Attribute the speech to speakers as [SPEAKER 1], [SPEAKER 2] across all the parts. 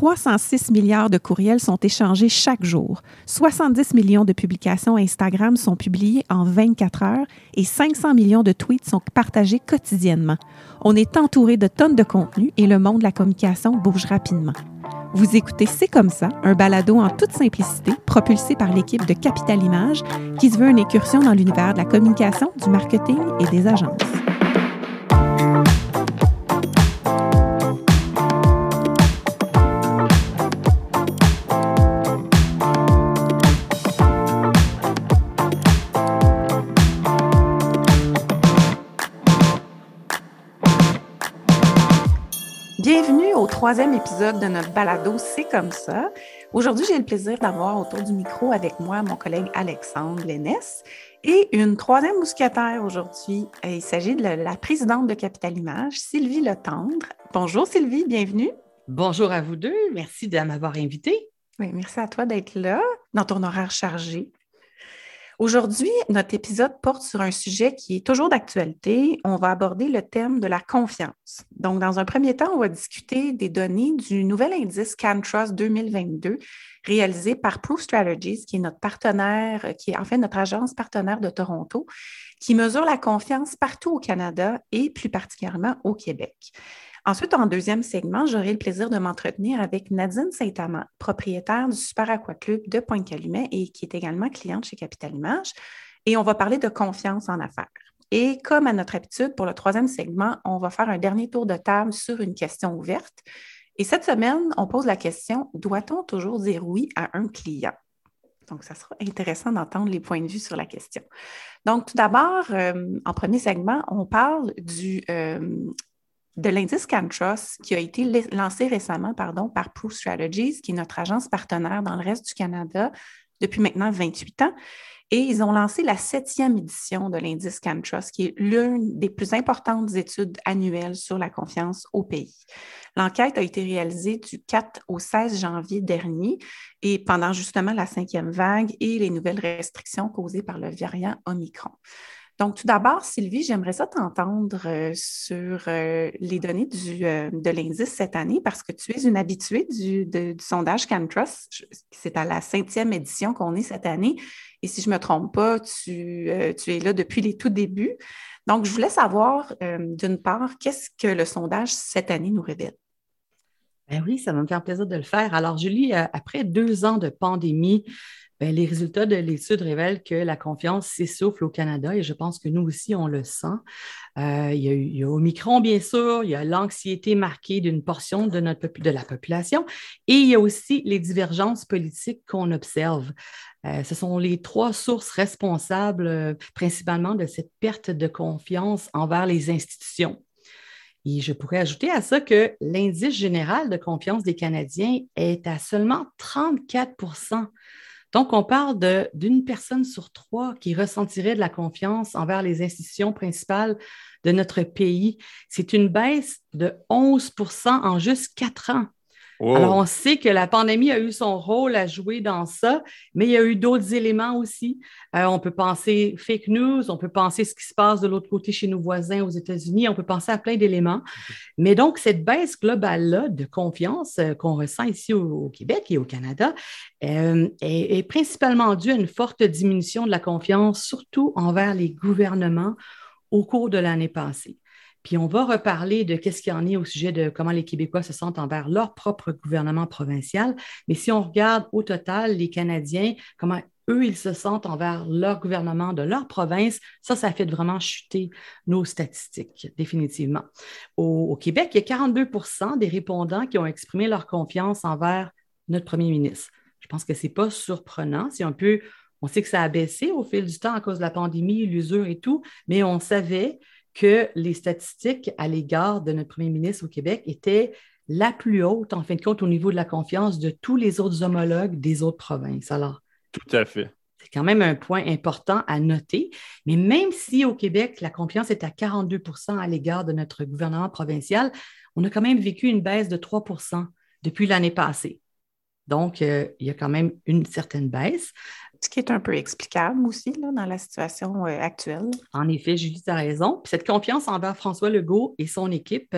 [SPEAKER 1] 306 milliards de courriels sont échangés chaque jour. 70 millions de publications Instagram sont publiées en 24 heures et 500 millions de tweets sont partagés quotidiennement. On est entouré de tonnes de contenu et le monde de la communication bouge rapidement. Vous écoutez C'est comme ça, un balado en toute simplicité propulsé par l'équipe de Capital Image qui se veut une incursion dans l'univers de la communication, du marketing et des agences. Troisième épisode de notre balado C'est comme ça. Aujourd'hui, j'ai le plaisir d'avoir autour du micro avec moi mon collègue Alexandre Lénès et une troisième mousquetaire aujourd'hui. Il s'agit de la présidente de Capital Image, Sylvie Letendre. Bonjour Sylvie, bienvenue.
[SPEAKER 2] Bonjour à vous deux. Merci de m'avoir invité.
[SPEAKER 1] Oui, merci à toi d'être là dans ton horaire chargé. Aujourd'hui, notre épisode porte sur un sujet qui est toujours d'actualité. On va aborder le thème de la confiance. Donc, dans un premier temps, on va discuter des données du nouvel indice CanTrust 2022 réalisé par Proof Strategies, qui est notre partenaire, qui est en fait notre agence partenaire de Toronto, qui mesure la confiance partout au Canada et plus particulièrement au Québec. Ensuite, en deuxième segment, j'aurai le plaisir de m'entretenir avec Nadine Saint-Amand, propriétaire du Super Aqua Club de Pointe-Calumet et qui est également cliente chez Capital Image. Et on va parler de confiance en affaires. Et comme à notre habitude, pour le troisième segment, on va faire un dernier tour de table sur une question ouverte. Et cette semaine, on pose la question, doit-on toujours dire oui à un client? Donc, ça sera intéressant d'entendre les points de vue sur la question. Donc, tout d'abord, euh, en premier segment, on parle du, euh, de l'indice CanTrust qui a été lancé récemment pardon, par Proof Strategies, qui est notre agence partenaire dans le reste du Canada depuis maintenant 28 ans. Et ils ont lancé la septième édition de l'indice CanTrust, qui est l'une des plus importantes études annuelles sur la confiance au pays. L'enquête a été réalisée du 4 au 16 janvier dernier et pendant justement la cinquième vague et les nouvelles restrictions causées par le variant Omicron. Donc, tout d'abord, Sylvie, j'aimerais ça t'entendre euh, sur euh, les données euh, de l'indice cette année parce que tu es une habituée du, sondage CanTrust. C'est à la cinquième édition qu'on est cette année. Et si je ne me trompe pas, tu, tu, es là depuis les tout débuts. Donc, je voulais savoir, d'une part, qu'est-ce que le sondage cette année nous révèle?
[SPEAKER 2] Ben oui, ça va me faire plaisir de le faire. Alors, Julie, après deux ans de pandémie, ben, les résultats de l'étude révèlent que la confiance s'essouffle au Canada et je pense que nous aussi, on le sent. Euh, il, y a, il, y Omicron, bien sûr, il y a l'anxiété marquée d'une portion de, notre, de la population et il y a aussi les divergences politiques qu'on observe. Euh, ce sont les trois sources responsables euh, principalement de cette perte de confiance envers les institutions. Et je pourrais ajouter à ça que l'indice général de confiance des Canadiens est à seulement 34 donc, on parle d'une personne sur trois qui ressentirait de la confiance envers les institutions principales de notre pays. C'est une baisse de 11% en juste quatre ans. Alors, on sait que la pandémie a eu son rôle à jouer dans ça, mais il y a eu d'autres éléments aussi. Euh, on peut penser fake news, on peut penser ce qui se passe de l'autre côté chez nos voisins aux États-Unis, on peut penser à plein d'éléments. Mais donc, cette baisse globale-là de confiance euh, qu'on ressent ici au, Québec et au Canada euh, est, est principalement due à une forte diminution de la confiance, surtout envers les gouvernements au cours de l'année passée. Puis on va reparler de qu'est-ce qu'il y en est au sujet de comment les Québécois se sentent envers leur propre gouvernement provincial. Mais si on regarde au total les Canadiens, comment eux, ils se sentent envers leur gouvernement de leur province, ça, ça fait vraiment chuter nos statistiques, définitivement. Au, Québec, il y a 42% des répondants qui ont exprimé leur confiance envers notre premier ministre. Je pense que ce n'est pas surprenant. C'est un peu, on sait que ça a baissé au fil du temps à cause de la pandémie, l'usure et tout, mais on savait que les statistiques à l'égard de notre premier ministre au Québec étaient la plus haute, en fin de compte, au niveau de la confiance de tous les autres homologues des autres provinces. Alors,
[SPEAKER 3] tout à fait.
[SPEAKER 2] C'est quand même un point important à noter. Mais même si au Québec, la confiance est à 42% à l'égard de notre gouvernement provincial, on a quand même vécu une baisse de 3% depuis l'année passée. Donc, il y a quand même une certaine baisse.
[SPEAKER 1] Ce qui est un peu explicable aussi là, dans la situation actuelle.
[SPEAKER 2] En effet, Julie, tu as raison. cette confiance envers François Legault et son équipe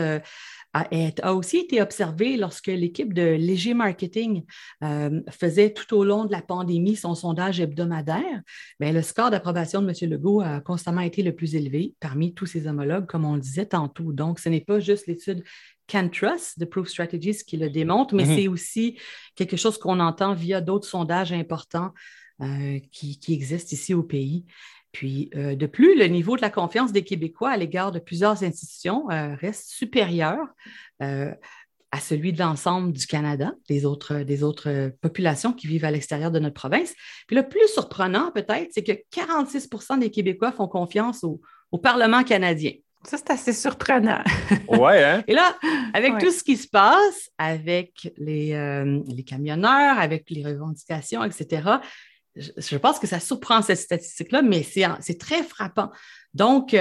[SPEAKER 2] a, aussi été observé lorsque l'équipe de Léger Marketing euh, faisait tout au long de la pandémie son sondage hebdomadaire. Bien, le score d'approbation de M. Legault a constamment été le plus élevé parmi tous ses homologues, comme on le disait tantôt. Donc, ce n'est pas juste l'étude CanTrust de Proof Strategies qui le démontre, mais mhm. c'est aussi quelque chose qu'on entend via d'autres sondages importants euh, qui, qui, existent ici au pays. Puis, euh, de plus, le niveau de la confiance des Québécois à l'égard de plusieurs institutions euh, reste supérieur à celui de l'ensemble du Canada, des autres, des autres populations qui vivent à l'extérieur de notre province. Puis le plus surprenant, peut-être, c'est que 46% des Québécois font confiance au, Parlement canadien.
[SPEAKER 1] Ça, c'est assez surprenant.
[SPEAKER 3] ouais, hein?
[SPEAKER 2] Et là, avec tout ce qui se passe, avec les, les camionneurs, avec les revendications, etc., je pense que ça surprend cette statistique-là, mais c'est très frappant. Donc,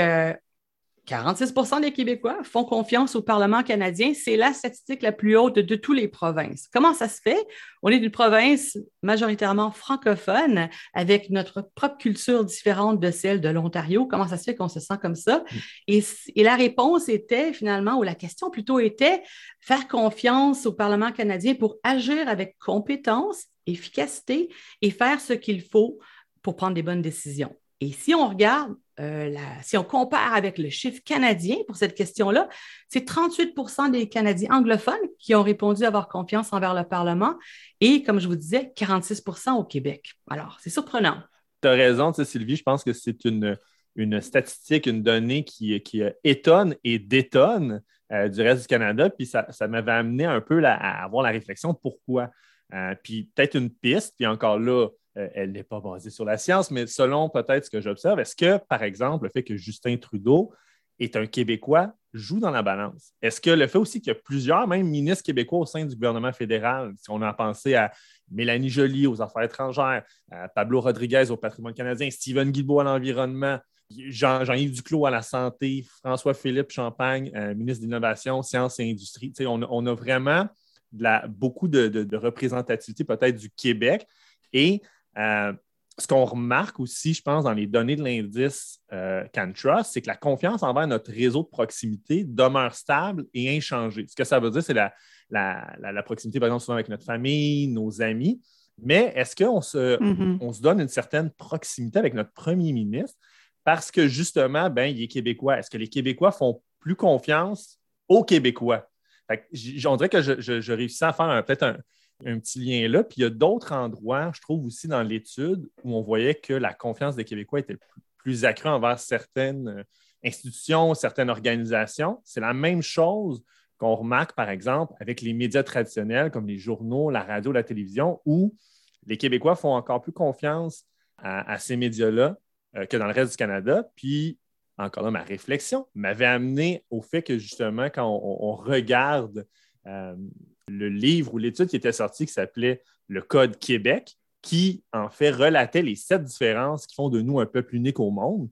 [SPEAKER 2] 46% euh, des Québécois font confiance au Parlement canadien. C'est la statistique la plus haute de, toutes les provinces. Comment ça se fait? On est une province majoritairement francophone avec notre propre culture différente de celle de l'Ontario. Comment ça se fait qu'on se sent comme ça? Et, et, la réponse était finalement, ou la question plutôt était, faire confiance au Parlement canadien pour agir avec compétence efficacité et faire ce qu'il faut pour prendre des bonnes décisions. Et si on regarde, euh, si on compare avec le chiffre canadien pour cette question-là, c'est 38% des Canadiens anglophones qui ont répondu avoir confiance envers le Parlement et, comme je vous disais, 46% au Québec. Alors, c'est surprenant.
[SPEAKER 3] Tu as raison, Sylvie, je pense que c'est une, une statistique, une donnée qui, qui étonne et détonne euh, du reste du Canada. Puis ça, ça m'avait amené un peu à avoir la réflexion pourquoi. Euh, puis peut-être une piste, puis encore là, euh, elle n'est pas basée sur la science, mais selon peut-être ce que j'observe, est-ce que, par exemple, le fait que Justin Trudeau est un Québécois joue dans la balance? Est-ce que le fait aussi qu'il y a plusieurs, même ministres québécois au sein du gouvernement fédéral, si on a pensé à Mélanie Joly aux affaires étrangères, à Pablo Rodriguez au patrimoine canadien, Stephen Guilbeault à l'environnement, Jean-Yves Duclos à la santé, François-Philippe Champagne, euh, ministre de l'Innovation, Sciences et Industrie. On, on, a vraiment beaucoup de, représentativité peut-être du Québec. Et euh, ce qu'on remarque aussi, je pense, dans les données de l'indice euh, CanTrust, c'est que la confiance envers notre réseau de proximité demeure stable et inchangée. Ce que ça veut dire, c'est la, la, proximité, par exemple, souvent avec notre famille, nos amis. Mais est-ce qu'on se, mm-hmm. on se donne une certaine proximité avec notre premier ministre? Parce que justement, ben, il est québécois? Est-ce que les Québécois font plus confiance aux Québécois? on dirait que je, réussis à faire peut-être un, petit lien là. Puis il y a d'autres endroits, je trouve aussi dans l'étude, où on voyait que la confiance des Québécois était plus, accrue envers certaines euh, institutions, certaines organisations. C'est la même chose qu'on remarque, par exemple, avec les médias traditionnels comme les journaux, la radio, la télévision, où les Québécois font encore plus confiance à, ces médias-là euh, que dans le reste du Canada. Puis encore là, ma réflexion m'avait amené au fait que justement, quand on, regarde euh, le livre ou l'étude qui était sortie qui s'appelait Le Code Québec, qui en fait relatait les sept différences qui font de nous un peuple unique au monde,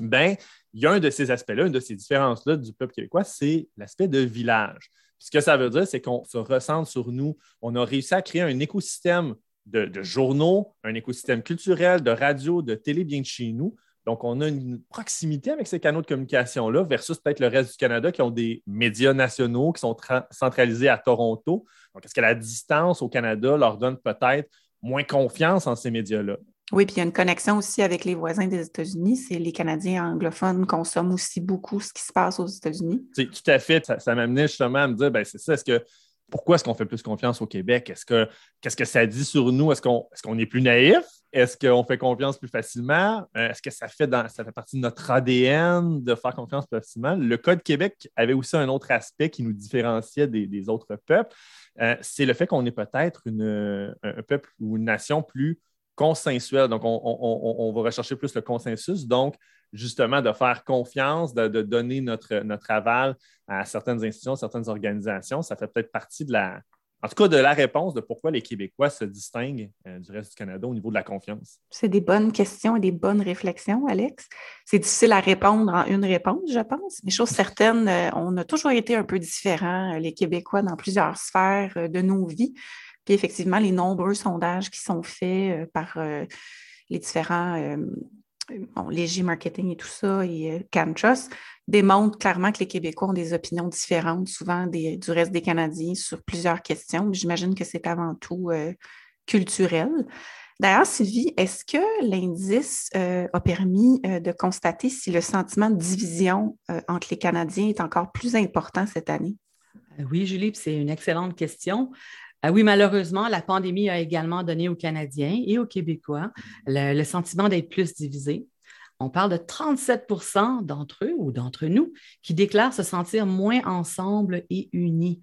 [SPEAKER 3] ben, il y a un de ces aspects-là, une de ces différences-là du peuple québécois, c'est l'aspect de village. ce que ça veut dire, c'est qu'on se ressent sur nous. On a réussi à créer un écosystème de, journaux, un écosystème culturel, de radio, de télé bien de chez nous, donc, on a une proximité avec ces canaux de communication-là versus peut-être le reste du Canada qui ont des médias nationaux qui sont centralisés à Toronto. Donc, est-ce que la distance au Canada leur donne peut-être moins confiance en ces médias-là?
[SPEAKER 1] Oui, puis il y a une connexion aussi avec les voisins des États-Unis. C'est les Canadiens anglophones consomment aussi beaucoup ce qui se passe aux États-Unis.
[SPEAKER 3] Tout à fait. Ça, ça m'amenait justement à me dire, ben c'est ça, est-ce que pourquoi est-ce qu'on fait plus confiance au Québec? Est-ce que qu'est-ce que ça dit sur nous? Est-ce qu'on est, qu'on est plus naïf? Est-ce qu'on fait confiance plus facilement? Euh, est-ce que ça fait, dans, ça partie de notre ADN de faire confiance plus facilement? Le Code Québec avait aussi un autre aspect qui nous différenciait des, autres peuples. Euh, c'est le fait qu'on est peut-être un peuple ou une nation plus consensuelle. Donc, on, va rechercher plus le consensus. Donc, justement, de faire confiance, de, donner notre, notre aval à certaines institutions, certaines organisations, ça fait peut-être partie de la, en tout cas, de la réponse de pourquoi les Québécois se distinguent euh, du reste du Canada au niveau de la confiance.
[SPEAKER 1] C'est des bonnes questions et des bonnes réflexions, Alex. C'est difficile à répondre en une réponse, je pense, mais chose certaine, euh, on a toujours été un peu différents, euh, les Québécois, dans plusieurs sphères de nos vies. Puis effectivement, les nombreux sondages qui sont faits par les différents bon, Marketing et tout ça, et CanTrust, démontrent clairement que les Québécois ont des opinions différentes, souvent du reste des Canadiens, sur plusieurs questions. J'imagine que c'est avant tout culturel. D'ailleurs, Sylvie, est-ce que l'indice euh, a permis euh, de constater si le sentiment de division euh, entre les Canadiens est encore plus important cette année?
[SPEAKER 2] Oui, Julie, c'est une excellente question. oui, malheureusement, la pandémie a également donné aux Canadiens et aux Québécois le, sentiment d'être plus divisés. On parle de 37% d'entre eux ou d'entre nous qui déclarent se sentir moins ensemble et unis.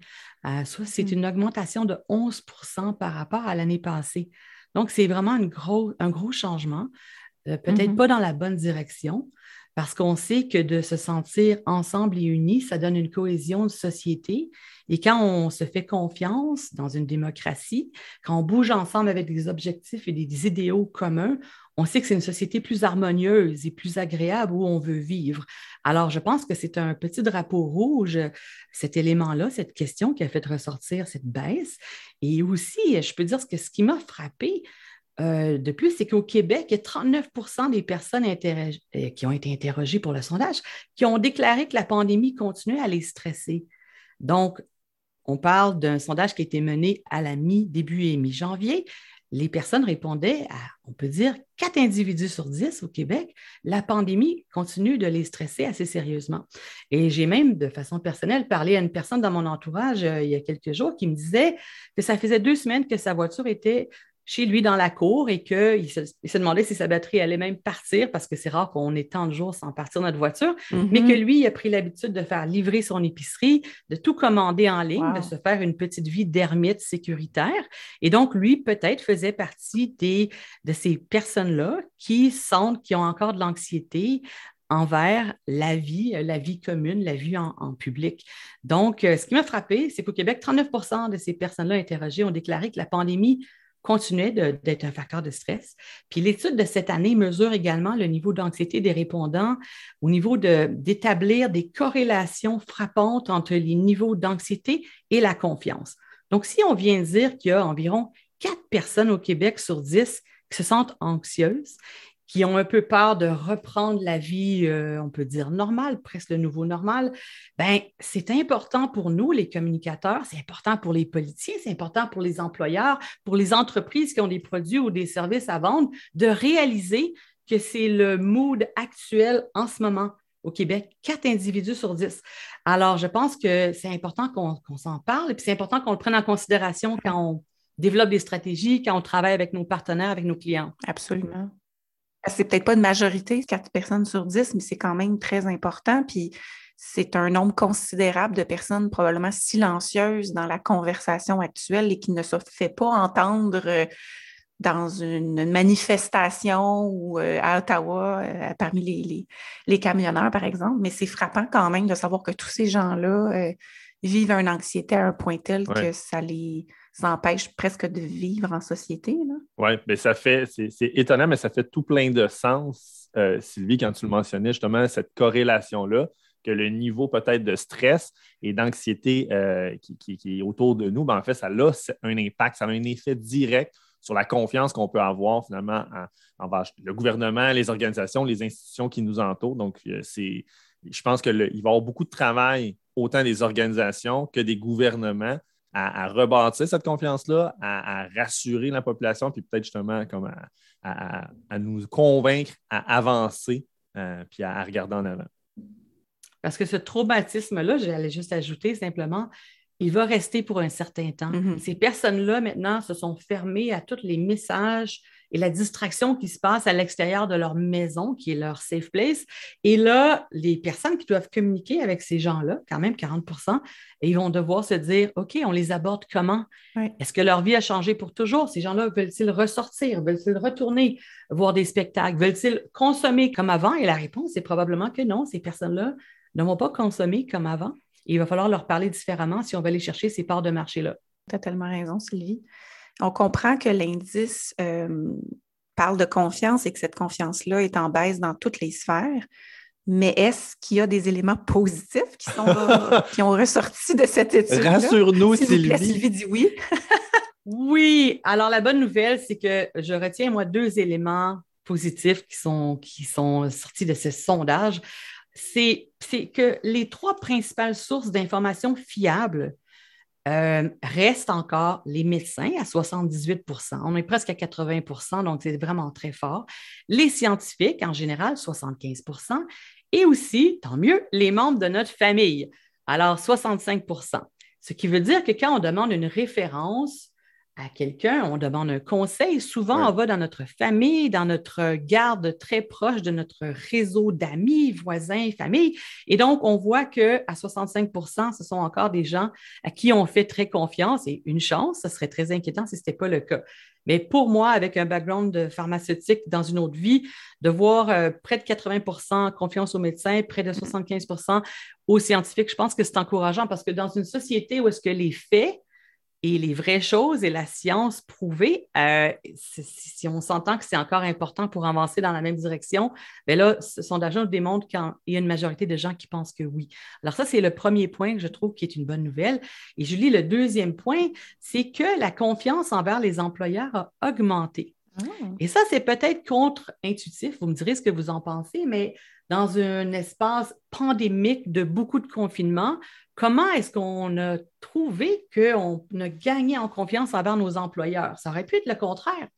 [SPEAKER 2] soit c'est hmm. une augmentation de 11% par rapport à l'année passée. Donc, c'est vraiment un gros changement, euh, peut-être mm-hmm. pas dans la bonne direction, parce qu'on sait que de se sentir ensemble et unis, ça donne une cohésion de société. Et quand on se fait confiance dans une démocratie, quand on bouge ensemble avec des objectifs et des idéaux communs, on sait que c'est une société plus harmonieuse et plus agréable où on veut vivre. Alors, je pense que c'est un petit drapeau rouge, cet élément-là, cette question qui a fait ressortir cette baisse. Et aussi, je peux dire que ce qui m'a frappé, euh, de plus, c'est qu'au Québec, il y a 39% des personnes euh, qui ont été interrogées pour le sondage qui ont déclaré que la pandémie continuait à les stresser. Donc, on parle d'un sondage qui a été mené à la mi-début et mi-janvier les personnes répondaient à, on peut dire, quatre individus sur dix au Québec, la pandémie continue de les stresser assez sérieusement. Et j'ai même, de façon personnelle, parlé à une personne dans mon entourage euh, il y a quelques jours qui me disait que ça faisait deux semaines que sa voiture était chez lui dans la cour et qu'il se, il se demandait si sa batterie allait même partir parce que c'est rare qu'on ait tant de jours sans partir notre voiture, mais que lui, il a pris l'habitude de faire livrer son épicerie, de tout commander en ligne, de se faire une petite vie d'ermite sécuritaire. Et donc, lui, peut-être faisait partie des, de ces personnes-là qui sentent, qui ont encore de l'anxiété envers la vie, la vie commune, la vie en, en public. Donc, euh, ce qui m'a frappé, c'est qu'au Québec, 39% de ces personnes-là interrogées ont déclaré que la pandémie continuait d'être un facteur de stress. Puis l'étude de cette année mesure également le niveau d'anxiété des répondants au niveau d'établir des corrélations frappantes entre les niveaux d'anxiété et la confiance. Donc, si on vient dire qu'il y a environ quatre personnes au Québec sur dix qui se sentent anxieuses, qui ont un peu peur de reprendre la vie, euh, on peut dire normale, presque le nouveau normal, ben c'est important pour nous, les communicateurs, c'est important pour les politiciens, c'est important pour les employeurs, pour les entreprises qui ont des produits ou des services à vendre, de réaliser que c'est le mood actuel en ce moment au Québec, quatre individus sur dix. Alors, je pense que c'est important qu'on s'en parle et puis c'est important qu'on le prenne en considération quand on développe des stratégies, quand on travaille avec nos partenaires, avec nos clients.
[SPEAKER 1] Absolument. C'est peut-être pas une majorité, quatre personnes sur dix, mais c'est quand même très important. Puis c'est un nombre considérable de personnes probablement silencieuses dans la conversation actuelle et qui ne se fait pas entendre euh, dans une manifestation ou euh, à Ottawa euh, parmi les, camionneurs, par exemple. Mais c'est frappant quand même de savoir que tous ces gens-là vivent une anxiété à un point tel que ça les ça empêche presque de vivre en société.
[SPEAKER 3] Oui, mais ça fait, c'est étonnant, mais ça fait tout plein de sens, euh, Sylvie, quand tu le mentionnais, justement, cette corrélation-là, que le niveau peut-être de stress et d'anxiété euh, qui, est autour de nous, ben, en fait, ça a un impact, ça a un effet direct sur la confiance qu'on peut avoir finalement envers le gouvernement, les organisations, les institutions qui nous entourent. Donc, euh, je pense qu'il va y avoir beaucoup de travail, autant des organisations que des gouvernements, à, rebâtir cette confiance-là, à, rassurer la population, puis peut-être justement comme à, nous convaincre à avancer, euh, puis à, regarder en avant.
[SPEAKER 2] Parce que ce traumatisme-là, j'allais juste ajouter simplement, il va rester pour un certain temps. Mm-hmm. Ces personnes-là, maintenant, se sont fermées à tous les messages et la distraction qui se passe à l'extérieur de leur maison, qui est leur safe place. Et là, les personnes qui doivent communiquer avec ces gens-là, quand même 40% ils vont devoir se dire, OK, on les aborde comment? Est-ce que leur vie a changé pour toujours? Ces gens-là veulent-ils ressortir? Veulent-ils retourner voir des spectacles? Veulent-ils consommer comme avant? Et la réponse est probablement que non, ces personnes-là ne vont pas consommer comme avant. il va falloir leur parler différemment si on veut aller chercher ces parts de marché-là.
[SPEAKER 1] Tu as tellement raison, Sylvie. On comprend que l'indice euh, parle de confiance et que cette confiance-là est en baisse dans toutes les sphères. Mais est-ce qu'il y a des éléments positifs qui, qui ont ressorti de cette étude?
[SPEAKER 3] Rassure-nous, Sylvie.
[SPEAKER 1] Sylvie dit oui.
[SPEAKER 2] Oui, Oui, alors la bonne nouvelle, c'est que je retiens, moi, deux éléments positifs qui sont, qui sont sortis de ce sondage. C'est que les trois principales sources d'informations fiables euh, restent encore les médecins à 78% On est presque à 80% donc c'est vraiment très fort. Les scientifiques, en général, 75% et aussi, tant mieux, les membres de notre famille, alors 65% Ce qui veut dire que quand on demande une référence, à quelqu'un, on demande un conseil. Souvent, on va dans notre famille, dans notre garde très proche de notre réseau d'amis, voisins, famille. Et donc, on voit qu'à 65% ce sont encore des gens à qui on fait très confiance. Et une chance, ce serait très inquiétant si ce n'était pas le cas. Mais pour moi, avec un background de pharmaceutique dans une autre vie, de voir euh, près de 80% confiance aux médecins, près de 75% aux scientifiques, je pense que c'est encourageant parce que dans une société où est-ce que les faits et les vraies choses et la science prouvée, euh, si, on s'entend que c'est encore important pour avancer dans la même direction, bien là, ce sondage nous démontre qu'il y a une majorité de gens qui pensent que oui. Alors ça, c'est le premier point que je trouve qui est une bonne nouvelle. Et Julie, le deuxième point, c'est que la confiance envers les employeurs a augmenté. Ah. Et ça, c'est peut-être contre-intuitif, vous me direz ce que vous en pensez, mais dans un espace pandémique de beaucoup de confinement, comment est-ce qu'on a trouvé qu'on a gagné en confiance envers nos employeurs? Ça aurait pu être le contraire.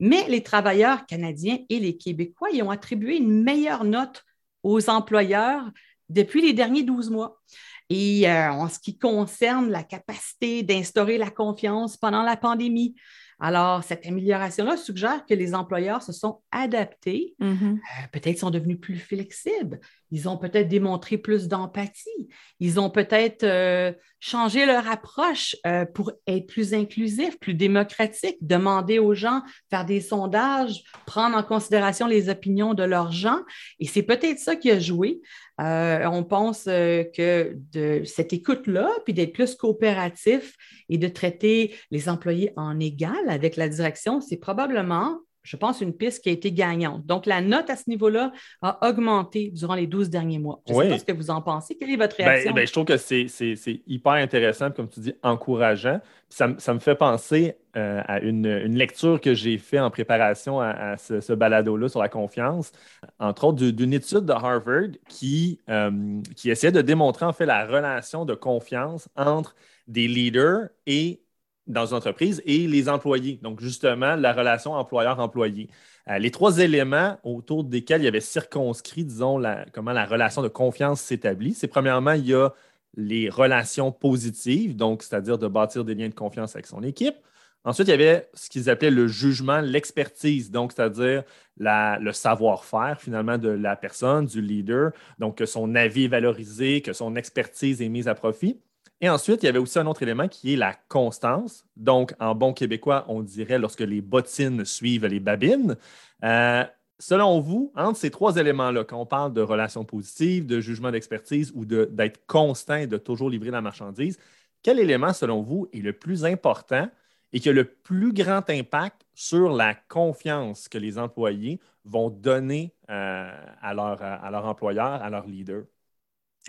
[SPEAKER 2] Mais les travailleurs canadiens et les Québécois y ont attribué une meilleure note aux employeurs depuis les derniers 12 mois. Et euh, en ce qui concerne la capacité d'instaurer la confiance pendant la pandémie, alors, cette amélioration-là suggère que les employeurs se sont adaptés, mm-hmm. euh, peut-être sont devenus plus flexibles, ils ont peut-être démontré plus d'empathie, ils ont peut-être euh, changé leur approche euh, pour être plus inclusif, plus démocratique, demander aux gens, faire des sondages, prendre en considération les opinions de leurs gens. Et c'est peut-être ça qui a joué. on pense que de cette écoute-là, puis d'être plus coopératif et de traiter les employés en égal avec la direction, c'est probablement je pense, une piste qui a été gagnante. Donc, la note à ce niveau-là a augmenté durant les 12 derniers mois. Je ne sais pas ce que vous en pensez. Quelle est votre ben, réaction?
[SPEAKER 3] Ben, je trouve que c'est hyper intéressant, comme tu dis, encourageant. Ça, me fait penser euh, à une, lecture que j'ai faite en préparation à, ce, balado-là sur la confiance, entre autres d'une étude de Harvard qui, euh, qui essayait de démontrer en fait la relation de confiance entre des leaders et dans une entreprise et les employés. Donc, justement, la relation employeur-employé. Euh, les trois éléments autour desquels il y avait circonscrit, disons, comment la relation de confiance s'établit, c'est premièrement, il y a les relations positives, donc c'est-à-dire de bâtir des liens de confiance avec son équipe. Ensuite, il y avait ce qu'ils appelaient le jugement, l'expertise, donc c'est-à-dire le savoir-faire finalement de la personne, du leader, donc que son avis est valorisé, que son expertise est mise à profit. Et ensuite, il y avait aussi un autre élément qui est la constance. Donc, en bon québécois, on dirait lorsque les bottines suivent les babines. Euh, selon vous, entre ces trois éléments-là, quand parle de relations positives, de jugement d'expertise ou d'être constant et de toujours livrer la marchandise, quel élément, selon vous, est le plus important et qui a le plus grand impact sur la confiance que les employés vont donner euh, à leur employeur, à leur leader?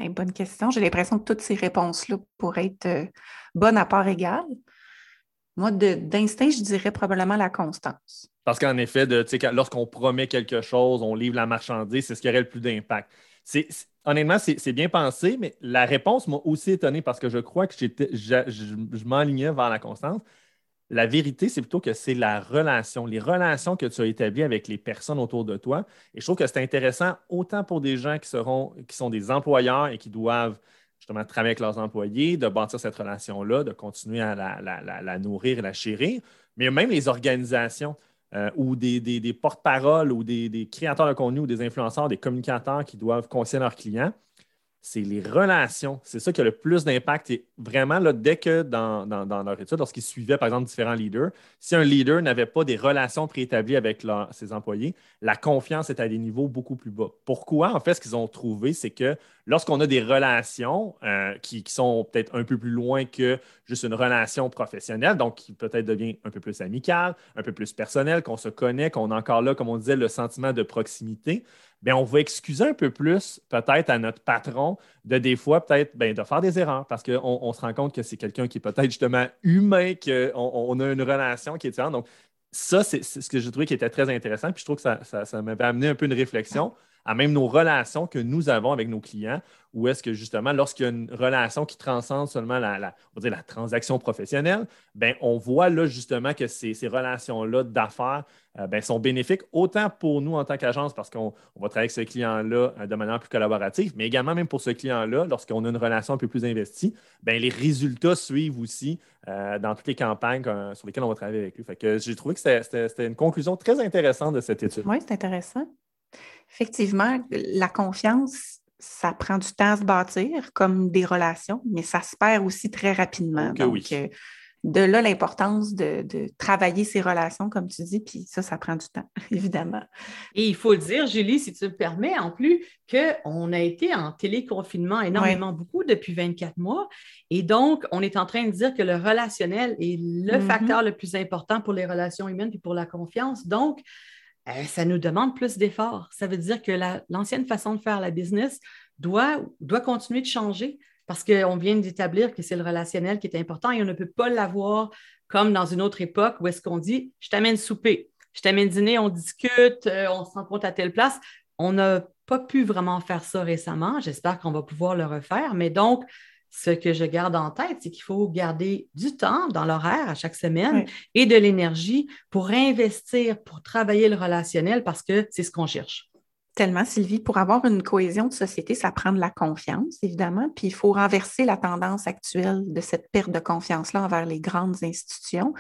[SPEAKER 1] Bonne question. J'ai l'impression que toutes ces réponses-là pourraient être euh, bonnes à part égale. Moi, d'instinct, je dirais probablement la constance.
[SPEAKER 3] Parce qu'en effet, lorsqu'on promet quelque chose, on livre la marchandise, c'est ce qui aurait le plus d'impact. Honnêtement, c'est bien pensé, mais la réponse m'a aussi étonné parce que je crois que je, je m'enlignais vers la constance. La vérité, c'est plutôt que c'est la relation, les relations que tu as établies avec les personnes autour de toi. Et je trouve que c'est intéressant autant pour des gens qui, seront, qui sont des employeurs et qui doivent justement travailler avec leurs employés, de bâtir cette relation-là, de continuer à la, nourrir la chérir, mais même les organisations. Euh, ou des, porte-paroles ou des, des, créateurs de contenu ou des influenceurs, des communicateurs qui doivent conseiller leurs clients c'est les relations. C'est ça qui a le plus d'impact. Et vraiment, là, dès que dans, leur étude, lorsqu'ils suivaient, par exemple, différents leaders, si un leader n'avait pas des relations préétablies avec ses employés, la confiance est à des niveaux beaucoup plus bas. Pourquoi? En fait, ce qu'ils ont trouvé, c'est que lorsqu'on a des relations euh, qui, sont peut-être un peu plus loin que juste une relation professionnelle, donc qui peut-être devient un peu plus amicale, un peu plus personnelle, qu'on se connaît, qu'on a encore là, comme on disait, le sentiment de proximité, bien, on va excuser un peu plus peut-être à notre patron de des fois peut-être ben, de faire des erreurs parce qu'on on se rend compte que c'est quelqu'un qui est peut-être justement humain, qu'on on a une relation qui est différente. Donc, ça, c'est ce que j'ai trouvé qui était très intéressant. Puis je trouve que ça, ça, ça m'avait amené un peu une réflexion à même nos relations que nous avons avec nos clients, ou est-ce que justement, lorsqu'il y a une relation qui transcende seulement la, la, la transaction professionnelle, ben, on voit là justement que ces, relations-là d'affaires euh, ben, sont bénéfiques autant pour nous en tant qu'agence parce qu'on va travailler avec ce client-là euh, de manière plus collaborative, mais également même pour ce client-là, lorsqu'on a une relation un peu plus investie, ben, les résultats suivent aussi euh, dans toutes les campagnes sur lesquelles on va travailler avec lui. J'ai trouvé que c'était une conclusion très intéressante de cette étude.
[SPEAKER 1] Oui, c'est intéressant. Effectivement, la confiance, ça prend du temps à se bâtir, comme des relations, mais ça se perd aussi très rapidement. Donc, euh, de là l'importance de, travailler ces relations, comme tu dis, puis ça, ça prend du temps, évidemment.
[SPEAKER 2] Et il faut le dire, Julie, si tu me permets, en plus, qu'on a été en téléconfinement énormément beaucoup depuis 24 mois. Et donc, on est en train de dire que le relationnel est le mm-hmm. facteur le plus important pour les relations humaines et pour la confiance. Donc, euh, ça nous demande plus d'efforts. Ça veut dire que l'ancienne façon de faire la business doit, doit continuer de changer parce qu'on vient d'établir que c'est le relationnel qui est important et on ne peut pas l'avoir comme dans une autre époque où est-ce qu'on dit je t'amène souper, je t'amène dîner, on discute, euh, on se rencontre à telle place. On n'a pas pu vraiment faire ça récemment. J'espère qu'on va pouvoir le refaire. Mais donc, ce que je garde en tête, c'est qu'il faut garder du temps dans l'horaire à chaque semaine et de l'énergie pour investir, pour travailler le relationnel parce que c'est ce qu'on cherche.
[SPEAKER 1] Tellement, Sylvie, pour avoir une cohésion de société, ça prend de la confiance, évidemment, puis il faut renverser la tendance actuelle de cette perte de confiance-là envers les grandes institutions.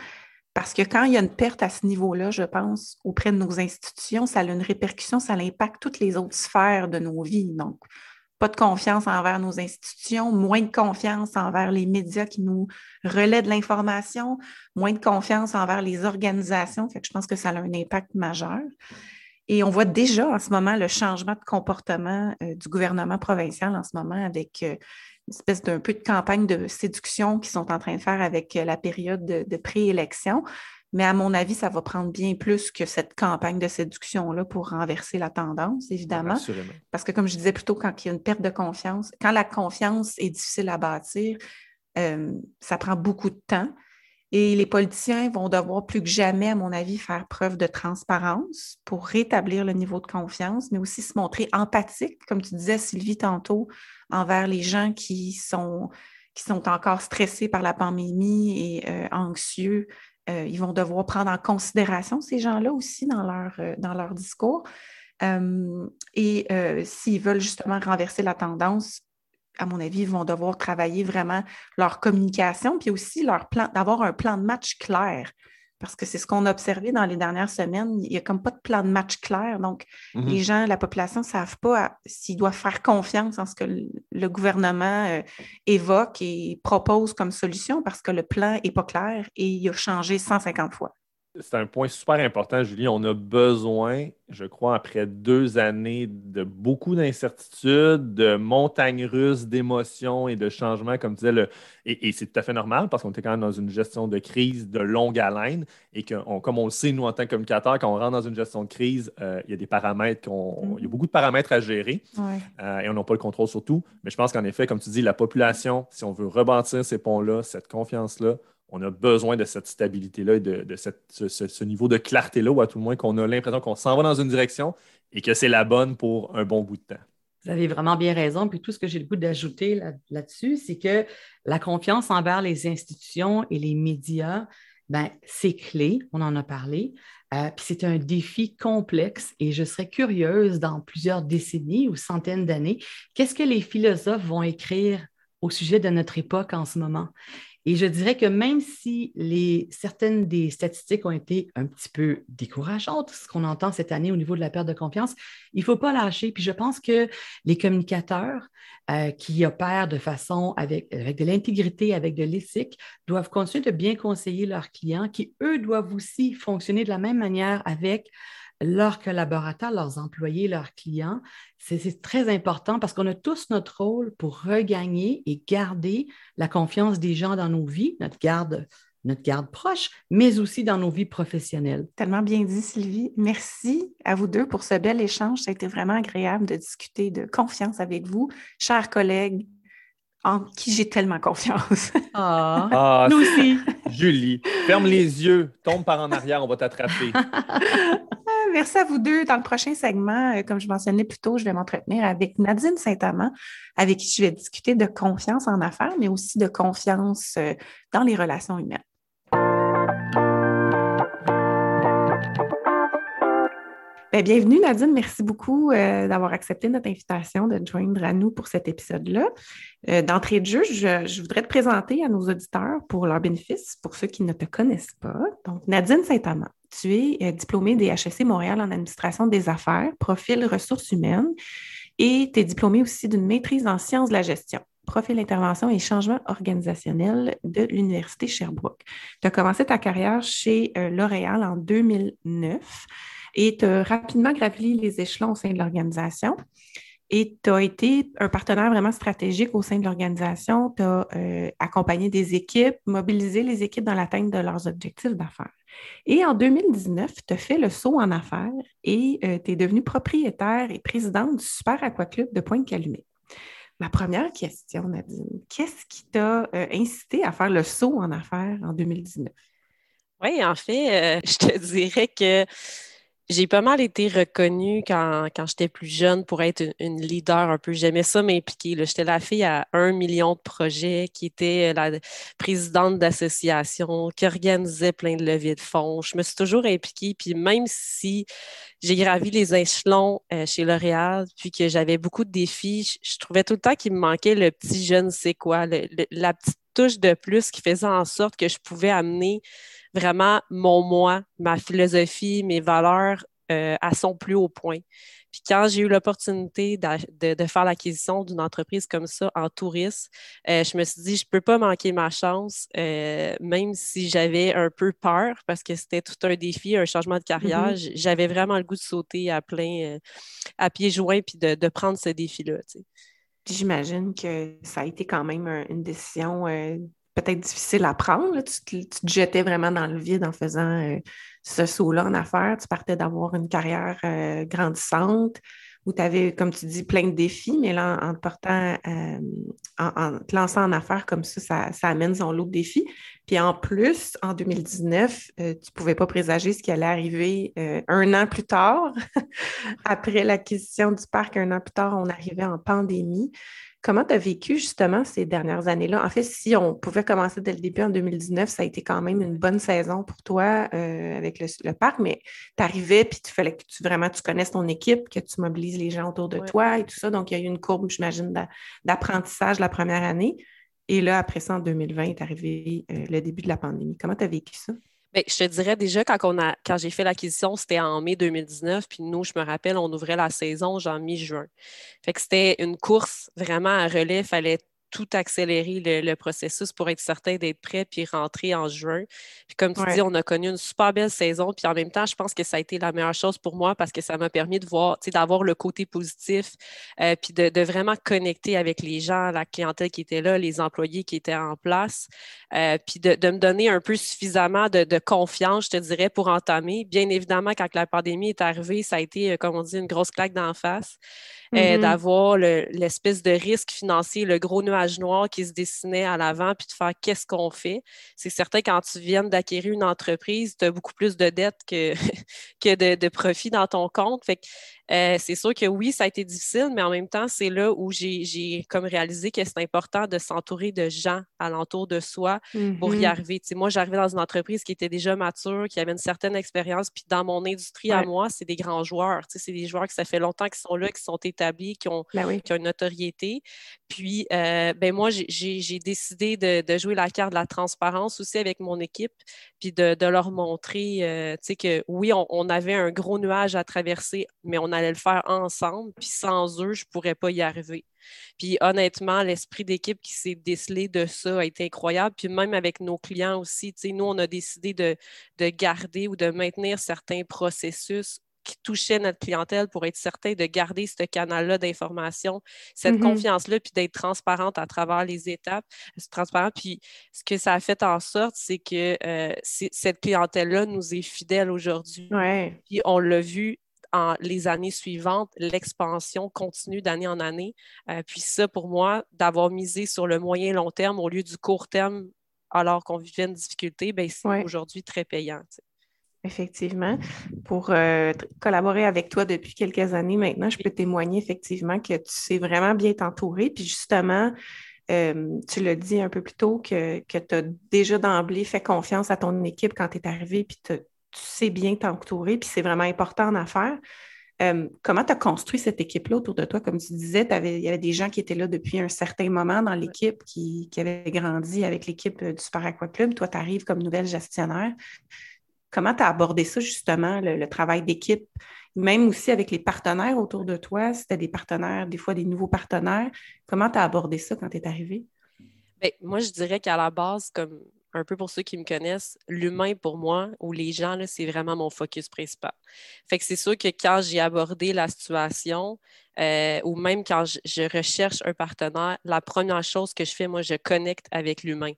[SPEAKER 1] Parce que quand il y a une perte à ce niveau-là, je pense, auprès de nos institutions, ça a une répercussion, ça impacte toutes les autres sphères de nos vies. Donc, pas de confiance envers nos institutions, moins de confiance envers les médias qui nous relaient de l'information, moins de confiance envers les organisations. Fait que je pense que ça a un impact majeur. Et on voit déjà en ce moment le changement de comportement euh, du gouvernement provincial en ce moment avec euh, une espèce d'un peu de campagne de séduction qu'ils sont en train de faire avec euh, la période de, de préélection. Mais à mon avis, ça va prendre bien plus que cette campagne de séduction-là pour renverser la tendance, évidemment. Parce que, comme je disais plutôt, quand il y a une perte de confiance, quand la confiance est difficile à bâtir, euh, ça prend beaucoup de temps. Et les politiciens vont devoir plus que jamais, à mon avis, faire preuve de transparence pour rétablir le niveau de confiance, mais aussi se montrer empathique, comme tu disais, Sylvie, tantôt, envers les gens qui sont, qui sont encore stressés par la pandémie et euh, anxieux euh, ils vont devoir prendre en considération ces gens-là aussi dans leur, euh, discours. Euh, et s'ils veulent justement renverser la tendance, à mon avis, ils vont devoir travailler vraiment leur communication, puis aussi leur plan, d'avoir un plan de match clair parce que c'est ce qu'on a observé dans les dernières semaines. Il n'y a comme pas de plan de match clair. Donc, mm-hmm. les gens, la population ne savent pas s'ils doivent faire confiance en ce que le, gouvernement euh, évoque et propose comme solution parce que le plan n'est pas clair et il a changé 150 fois
[SPEAKER 3] c'est un point super important, Julie. On a besoin, je crois, après deux années de beaucoup d'incertitudes, de montagnes russes d'émotions et de changements, comme tu disais, le... et, c'est tout à fait normal parce qu'on était quand même dans une gestion de crise de longue haleine et que, comme on le sait, nous, en tant que communicateurs, quand on rentre dans une gestion de crise, euh, il y a des paramètres, qu'on... il y a beaucoup de paramètres à gérer euh, et on n'a pas le contrôle sur tout. Mais je pense qu'en effet, comme tu dis, la population, si on veut rebâtir ces ponts-là, cette confiance-là, on a besoin de cette stabilité-là et de, ce, niveau de clarté-là, ou à tout le moins qu'on a l'impression qu'on s'en va dans une direction et que c'est la bonne pour un bon bout de temps.
[SPEAKER 2] Vous avez vraiment bien raison. Puis tout ce que j'ai le goût d'ajouter là-dessus, c'est que la confiance envers les institutions et les médias, ben, c'est clé, on en a parlé. Euh, puis c'est un défi complexe et je serais curieuse dans plusieurs décennies ou centaines d'années, qu'est-ce que les philosophes vont écrire au sujet de notre époque en ce moment? Et je dirais que même si certaines des statistiques ont été un petit peu décourageantes, ce qu'on entend cette année au niveau de la perte de confiance, il ne faut pas lâcher. Puis je pense que les communicateurs euh, qui opèrent de façon avec, avec de l'intégrité, avec de l'éthique, doivent continuer de bien conseiller leurs clients qui, eux, doivent aussi fonctionner de la même manière avec leurs collaborateurs, leurs employés, leurs clients. C'est très important parce qu'on a tous notre rôle pour regagner et garder la confiance des gens dans nos vies, notre garde notre garde proche, mais aussi dans nos vies professionnelles.
[SPEAKER 1] Tellement bien dit, Sylvie. Merci à vous deux pour ce bel échange. Ça a été vraiment agréable de discuter de confiance avec vous, chers collègues, en qui j'ai tellement confiance.
[SPEAKER 2] Ah,
[SPEAKER 3] Ah,
[SPEAKER 2] nous aussi.
[SPEAKER 3] Julie, ferme les yeux, tombe par en arrière, on va t'attraper.
[SPEAKER 1] Merci à vous deux. Dans le prochain segment, euh, comme je mentionnais plus tôt, je vais m'entretenir avec Nadine Saint-Amand, avec qui je vais discuter de confiance en affaires, mais aussi de confiance euh, dans les relations humaines. Ben, bienvenue Nadine, merci beaucoup euh, d'avoir accepté notre invitation de te joindre à nous pour cet épisode-là. D'entrée de jeu, je, je voudrais te présenter à nos auditeurs pour leur bénéfice, pour ceux qui ne te connaissent pas. Donc, Nadine Saint-Amand, tu es euh, diplômée des HEC Montréal en administration des affaires, profil ressources humaines, et tu es diplômée aussi d'une maîtrise en sciences de la gestion profil intervention et changement organisationnel de l'Université Sherbrooke. Tu as commencé ta carrière chez euh, L'Oréal en 2009 et tu as rapidement gravi les échelons au sein de l'organisation. Et tu as été un partenaire vraiment stratégique au sein de l'organisation. Tu as euh, accompagné des équipes, mobilisé les équipes dans l'atteinte de leurs objectifs d'affaires. Et en 2019, tu as fait le saut en affaires et euh, tu es devenue propriétaire et présidente du Super Aqua Club de Pointe-Calumet. Ma première question, Nadine, qu'est-ce qui t'a euh, incité à faire le saut en affaires en 2019?
[SPEAKER 4] Oui, en fait, je te dirais que j'ai pas mal été reconnue quand, quand j'étais plus jeune pour être une, une leader un peu. J'aimais ça m'impliquer. J'étais la fille à un million de projets, qui était la présidente d'association, qui organisait plein de levées de fonds. Je me suis toujours impliquée. Puis même si j'ai gravi les échelons euh, chez L'Oréal, puis que j'avais beaucoup de défis, je, je trouvais tout le temps qu'il me manquait le petit je ne sais quoi, le- le- la petite touche de plus qui faisait en sorte que je pouvais amener vraiment mon moi, ma philosophie, mes valeurs euh, à son plus haut point. Puis quand j'ai eu l'opportunité de, de faire l'acquisition d'une entreprise comme ça en tourisme, euh, je me suis dit, je ne peux pas manquer ma chance, euh, même si j'avais un peu peur parce que c'était tout un défi, un changement de carrière.
[SPEAKER 1] Mhm.
[SPEAKER 4] J- J'avais vraiment le goût de sauter à plein, à pieds joints puis de, de prendre ce défi-là. tu sais.
[SPEAKER 1] J'imagine que ça a été quand même un- une décision euh, peut-être difficile à prendre. là. Tu, te, tu te jetais vraiment dans le vide en faisant euh, ce saut-là en affaires. Tu partais d'avoir une carrière euh, grandissante où tu avais, comme tu dis, plein de défis, mais là, en, portant, euh, en, te lançant en affaires comme ça, ça, ça amène son lot de défis. Puis en plus, en 2019, euh, tu ne pouvais pas présager ce qui allait arriver euh, un an plus tard. Après l'acquisition du parc, un an plus tard, on arrivait en pandémie. Comment tu as vécu justement ces dernières années-là? En fait, si on pouvait commencer dès le début en 2019, ça a été quand même une bonne saison pour toi euh, avec le, le parc, mais tu arrivais puis il fallait que tu vraiment tu connaisses ton équipe, que tu mobilises les gens autour de
[SPEAKER 4] Ouais.
[SPEAKER 1] toi et tout ça. Donc, il y a eu une courbe, j'imagine, d'a- d'apprentissage la première année. Et là, après ça, en 2020, est arrivé euh, le début de la pandémie. Comment tu as vécu ça?
[SPEAKER 4] Bien, je te dirais déjà, quand, on a, quand j'ai fait l'acquisition, c'était en mai 2019. Puis nous, je me rappelle, on ouvrait la saison genre mi-juin. Fait c'était une course vraiment à relais. Il fallait tout accélérer le, le processus pour être certain d'être prêt puis rentrer en juin. Puis comme tu
[SPEAKER 1] Ouais.
[SPEAKER 4] dis, on a connu une super belle saison. Puis en même temps, je pense que ça a été la meilleure chose pour moi parce que ça m'a permis de voir, tu sais, d'avoir le côté positif euh, puis de, de vraiment connecter avec les gens, la clientèle qui était là, les employés qui étaient en place. Euh, puis de, de me donner un peu suffisamment de, de confiance, je te dirais, pour entamer. Bien évidemment, quand la pandémie est arrivée, ça a été, euh, comme on dit, une grosse claque d'en face. Euh,
[SPEAKER 1] Mhm.
[SPEAKER 4] d'avoir le- l'espèce de risque financier, le gros nuage noir qui se dessinait à l'avant, puis de faire qu'est-ce qu'on fait. C'est certain, quand tu viens d'acquérir une entreprise, tu as beaucoup plus de dettes que, que de, de profit dans ton compte. Fait que, euh, c'est sûr que oui, ça a été difficile, mais en même temps, c'est là où j'ai comme réalisé que c'est important de s'entourer de gens alentour de soi pour y
[SPEAKER 1] Mhm.
[SPEAKER 4] arriver. Moi, j'arrivais dans une entreprise qui était déjà mature, qui avait une certaine expérience, puis dans mon industrie à moi, c'est des grands joueurs. C'est des joueurs qui ça fait longtemps qu'ils sont là, qui sont établis, qui ont,
[SPEAKER 1] Ben oui.
[SPEAKER 4] qui ont une notoriété. Puis, euh, ben moi, j'ai- décidé de, de jouer la carte de la transparence aussi avec mon équipe, puis de, de leur montrer, euh, que oui, on, on avait un gros nuage à traverser, mais on allait le faire ensemble, puis sans eux, je ne pourrais pas y arriver. Puis honnêtement, l'esprit d'équipe qui s'est décelé de ça a été incroyable. Puis même avec nos clients aussi, tu sais, nous, on a décidé de, de garder ou de maintenir certains processus qui touchait notre clientèle pour être certain de garder ce canal-là d'information, cette
[SPEAKER 1] Mhm.
[SPEAKER 4] confiance-là, puis d'être transparente à travers les étapes. Transparent. Puis ce que ça a fait en sorte, c'est que euh, cette clientèle-là nous est fidèle aujourd'hui.
[SPEAKER 1] Ouais.
[SPEAKER 4] Puis on l'a vu en les années suivantes, l'expansion continue d'année en année. Euh, puis ça, pour moi, d'avoir misé sur le moyen et long terme au lieu du court terme alors qu'on vivait une difficulté, ben, c'est
[SPEAKER 1] Ouais.
[SPEAKER 4] aujourd'hui très payant. tu.
[SPEAKER 1] Effectivement. Pour euh, collaborer avec toi depuis quelques années maintenant, je peux témoigner effectivement que tu sais vraiment bien t'entourer. Puis justement, euh, tu l'as dit un peu plus tôt que, que tu as déjà d'emblée fait confiance à ton équipe quand tu es arrivé, puis te- tu sais bien t'entourer, puis c'est vraiment important en affaires. Euh, comment tu as construit cette équipe-là autour de toi? Comme tu disais, il y avait des gens qui étaient là depuis un certain moment dans l'équipe, qui, qui avaient grandi avec l'équipe euh, du Super Aqua Club. Toi, tu arrives comme nouvelle gestionnaire. Comment tu as abordé ça, justement, le, le travail d'équipe, même aussi avec les partenaires autour de toi? C'était des partenaires, des fois des nouveaux partenaires. Comment tu as abordé ça quand tu es arrivé?
[SPEAKER 4] Ben, moi, je dirais qu'à la base, comme un peu pour ceux qui me connaissent, l'humain pour moi ou les gens, c'est vraiment mon focus principal. Fait que c'est sûr que quand j'ai abordé la situation, euh, ou même quand je, je recherche un partenaire, la première chose que je fais, moi, je connecte avec l'humain.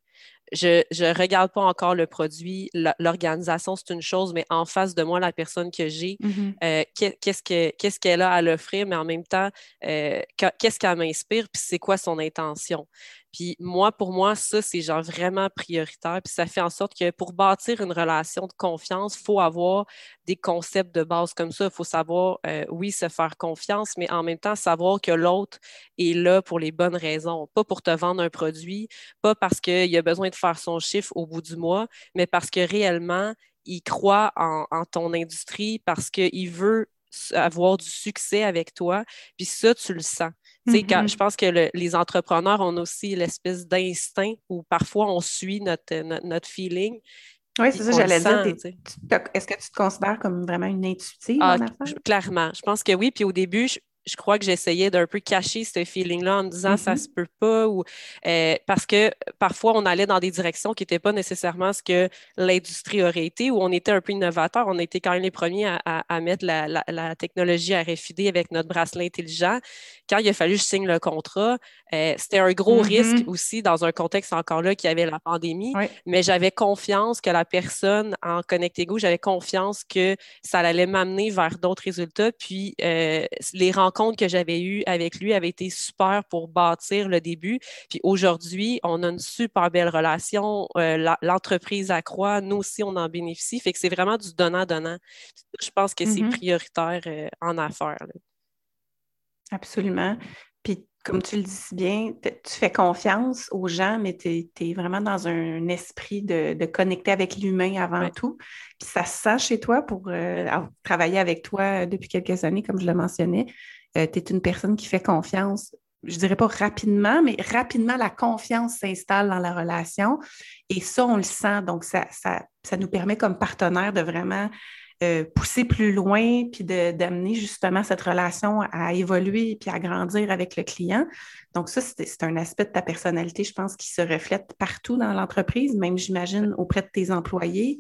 [SPEAKER 4] Je ne regarde pas encore le produit, l'organisation, c'est une chose, mais en face de moi, la personne que j'ai, euh, qu'est- qu'est-ce que- qu'est-ce qu'elle a à l'offrir, mais en même temps, euh, que- qu'est-ce qu'elle m'inspire, puis c'est quoi son intention? Puis moi, pour moi, ça, c'est genre vraiment prioritaire. Puis ça fait en sorte que pour bâtir une relation de confiance, il faut avoir des concepts de base comme ça. Il faut savoir, euh, oui, se faire confiance, mais en même temps, savoir que l'autre est là pour les bonnes raisons. Pas pour te vendre un produit, pas parce qu'il a besoin de faire son chiffre au bout du mois, mais parce que réellement, il croit en, en ton industrie, parce qu'il veut avoir du succès avec toi. Puis ça, tu le sens. Tu sais, quand-
[SPEAKER 1] Mhm.
[SPEAKER 4] je pense que le- les entrepreneurs ont aussi l'espèce d'instinct où parfois on suit notre, notre, notre feeling.
[SPEAKER 1] Oui, c'est ça, j'allais dire. Est-ce que tu te considères comme vraiment une intuitive
[SPEAKER 4] Ah,
[SPEAKER 1] en affaires?
[SPEAKER 4] je- clairement. Je pense que oui. Puis au début, je, je crois que j'essayais d'un peu cacher ce feeling-là en me disant ça
[SPEAKER 1] Mhm.
[SPEAKER 4] se peut pas ou euh, parce que parfois on allait dans des directions qui n'étaient pas nécessairement ce que l'industrie aurait été ou on était un peu innovateur. On était quand même les premiers à, à- à mettre la, la- la technologie RFID avec notre bracelet intelligent. Quand il a fallu que je signe le contrat, euh, c'était un gros
[SPEAKER 1] Mhm.
[SPEAKER 4] risque aussi dans un contexte encore là qui avait la pandémie
[SPEAKER 1] Oui.
[SPEAKER 4] mais j'avais confiance que la personne en Connect-Ego, j'avais confiance que ça allait m'amener vers d'autres résultats. Puis euh, les rencontres que j'avais eues avec lui avaient été super pour bâtir le début. Puis aujourd'hui, on a une super belle relation. Euh, L'entreprise accroît, nous aussi, on en bénéficie. Fait que c'est vraiment du donnant-donnant. Je pense que c'est
[SPEAKER 1] Mhm.
[SPEAKER 4] prioritaire euh, en affaires. là.
[SPEAKER 1] Absolument. Puis, comme tu le dis si bien, tu fais confiance aux gens, mais tu es, vraiment dans un esprit de, de connecter avec l'humain avant
[SPEAKER 4] Ouais.
[SPEAKER 1] tout. Puis, ça se sent chez toi pour euh, avoir travaillé avec toi depuis quelques années, comme je le mentionnais. Tu es une personne qui fait confiance. Je dirais pas rapidement, mais rapidement, la confiance s'installe dans la relation. Et ça, on le sent. Donc, ça, nous permet comme partenaire de vraiment euh, pousser plus loin, puis d'amener justement cette relation à évoluer, puis à grandir avec le client. Donc ça, c'est un aspect de ta personnalité, je pense, qui se reflète partout dans l'entreprise, même j'imagine auprès de tes employés.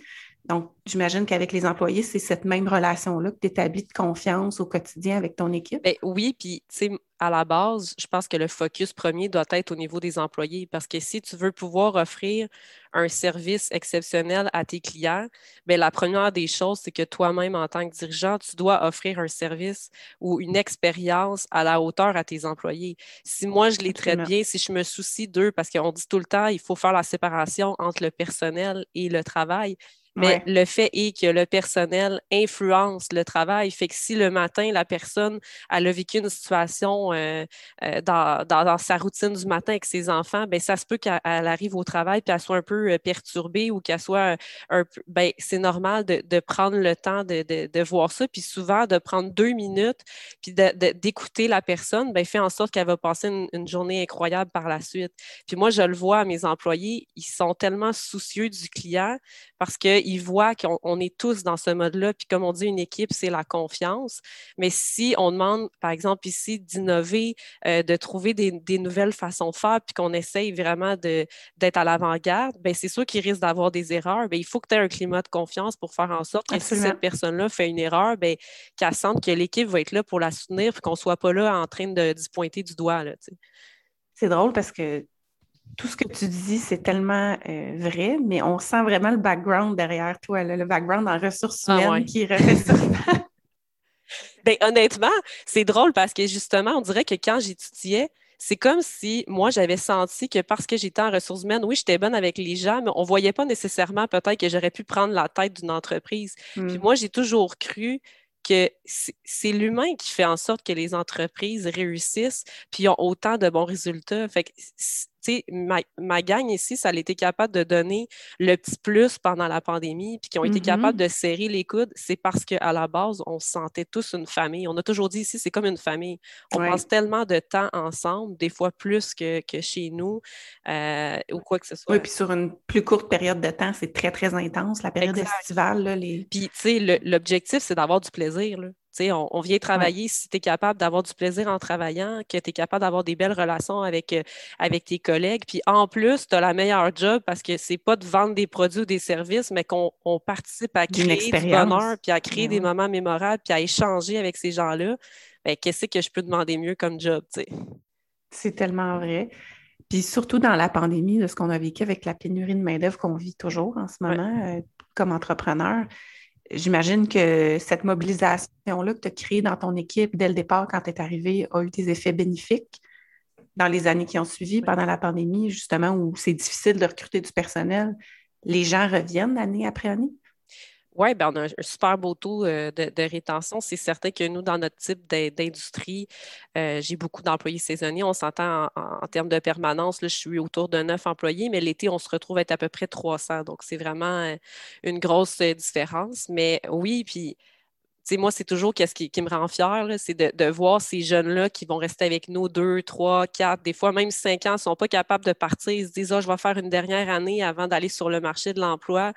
[SPEAKER 1] Donc, j'imagine qu'avec les employés, c'est cette même relation-là que tu établis de confiance au quotidien avec ton équipe?
[SPEAKER 4] Ben oui, puis tu sais, à la base, je pense que le focus premier doit être au niveau des employés parce que si tu veux pouvoir offrir un service exceptionnel à tes clients, ben la première des choses, c'est que toi-même, en tant que dirigeant, tu dois offrir un service ou une expérience à la hauteur à tes employés. Si moi, je les traite bien, si je me soucie d'eux, parce qu'on dit tout le temps, il faut faire la séparation entre le personnel et le travail. Mais le fait est que le personnel influence le travail. Fait que si le matin, la personne elle a vécu une situation euh, euh, dans, dans- sa routine du matin avec ses enfants, ben, ça se peut qu'elle elle arrive au travail et qu'elle soit un peu euh, perturbée ou qu'elle soit un peu. Ben, c'est normal de, de prendre le temps de, de- voir ça. Puis souvent, de prendre deux minutes puis d'écouter la personne, ben, fait en sorte qu'elle va passer une, une journée incroyable par la suite. Puis moi, je le vois à mes employés, ils sont tellement soucieux du client parce qu'ils qu'ils voient qu'on est tous dans ce mode-là. Puis comme on dit, une équipe, c'est la confiance. Mais si on demande, par exemple, ici, d'innover, euh, de trouver des, nouvelles façons de faire, puis qu'on essaye vraiment d'être à l'avant-garde, ben c'est sûr qu'il risque d'avoir des erreurs. Ben, il faut que tu aies un climat de confiance pour faire en sorte que si cette personne-là fait une erreur, ben, qu'elle sente que l'équipe va être là pour la soutenir, puis qu'on ne soit pas là en train de, de pointer du doigt.
[SPEAKER 1] C'est drôle parce que tout ce que tu dis, c'est tellement euh, vrai, mais on sent vraiment le background derrière toi, le background en ressources ah humaines qui refait ça.
[SPEAKER 4] ben, honnêtement, c'est drôle parce que justement, on dirait que quand j'étudiais, c'est comme si moi, j'avais senti que parce que j'étais en ressources humaines, oui, j'étais bonne avec les gens, mais on ne voyait pas nécessairement peut-être que j'aurais pu prendre la tête d'une entreprise. Puis hmm. moi, j'ai toujours cru que c'est l'humain qui fait en sorte que les entreprises réussissent puis ont autant de bons résultats. Fait que ma, ma gang ici, ça a été capable de donner le petit plus pendant la pandémie, puis qui ont été capables mm-hmm. de serrer les coudes, c'est parce qu'à la base, on se sentait tous une famille. On a toujours dit ici, c'est comme une famille. On passe tellement de temps ensemble, des fois plus que, chez nous, euh, ou quoi que ce soit.
[SPEAKER 1] Oui, puis sur une plus courte période de temps, c'est très, très intense, la période estivale. Là, les...
[SPEAKER 4] Puis, tu sais, l'objectif, c'est d'avoir du plaisir. Là. On, vient travailler si tu es capable d'avoir du plaisir en travaillant, que tu es capable d'avoir des belles relations avec, euh, avec tes collègues. Puis en plus, tu as la meilleure job parce que c'est pas de vendre des produits ou des services, mais qu'on participe à créer du bonheur, puis à créer des moments mémorables, puis à échanger avec ces gens-là. Ben, qu'est-ce que je peux demander mieux comme job?
[SPEAKER 1] C'est tellement vrai. Puis surtout dans la pandémie, de ce qu'on a vécu avec la pénurie de main-d'œuvre qu'on vit toujours en ce moment euh, comme entrepreneur J'imagine que cette mobilisation-là que tu as créée dans ton équipe dès le départ, quand tu es arrivé, a eu des effets bénéfiques dans les années qui ont suivi, pendant la pandémie, justement, où c'est difficile de recruter du personnel. Les gens reviennent année après année?
[SPEAKER 4] Oui, ben on a un super beau taux euh, de, rétention. C'est certain que nous, dans notre type d'industrie, euh, j'ai beaucoup d'employés saisonniers. On s'entend en, termes de permanence, là, je suis autour de neuf employés, mais l'été, on se retrouve à être à peu près 300. Donc, c'est vraiment euh, une grosse différence. Mais oui, puis moi, c'est toujours qu'est-ce qui, me rend fière, c'est de, voir ces jeunes-là qui vont rester avec nous deux, trois, quatre, des fois même cinq ans, ne sont pas capables de partir. Ils se disent, ah, je vais faire une dernière année avant d'aller sur le marché de l'emploi.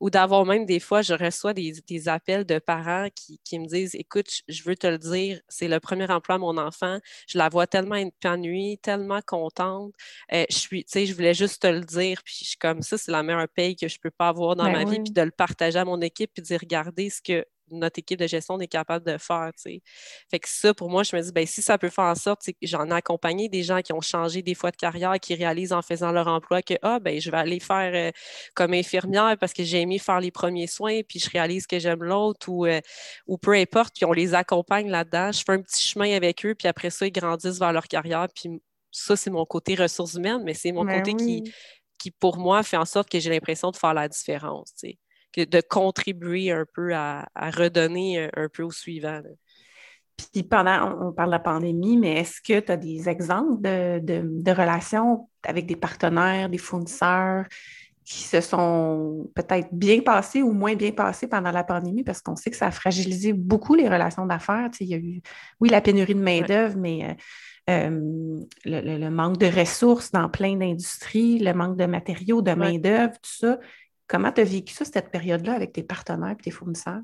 [SPEAKER 4] Ou d'avoir même des fois, je reçois des, appels de parents qui, me disent, écoute, je veux te le dire, c'est le premier emploi à mon enfant. Je la vois tellement épanouie, tellement contente. Euh, je suis, tu sais, je voulais juste te le dire. Puis je suis comme ça, c'est la meilleure paye que je peux pas avoir dans ben ma vie. Puis de le partager à mon équipe, puis de dire, regardez ce que notre équipe de gestion est capable de faire. Fait que ça, pour moi, je me dis, ben, si ça peut faire en sorte, j'en ai accompagné des gens qui ont changé des fois de carrière, qui réalisent en faisant leur emploi que ah, ben, je vais aller faire euh, comme infirmière parce que j'ai aimé faire les premiers soins, puis je réalise que j'aime l'autre ou, euh, ou peu importe, puis on les accompagne là-dedans. Je fais un petit chemin avec eux, puis après ça, ils grandissent vers leur carrière. Puis ça, c'est mon côté ressources humaines, mais c'est mon ben côté qui, qui, pour moi, fait en sorte que j'ai l'impression de faire la différence de contribuer un peu à, redonner un, peu au suivant.
[SPEAKER 1] Puis pendant, on, parle de la pandémie, mais est-ce que tu as des exemples de, relations avec des partenaires, des fournisseurs qui se sont peut-être bien passés ou moins bien passés pendant la pandémie? Parce qu'on sait que ça a fragilisé beaucoup les relations d'affaires. il y a eu, oui, la pénurie de main-d'œuvre, mais euh, euh, le, manque de ressources dans plein d'industries, le manque de matériaux, de main-d'œuvre, tout ça. Comment tu as vécu ça, cette période-là, avec tes partenaires et tes fournisseurs?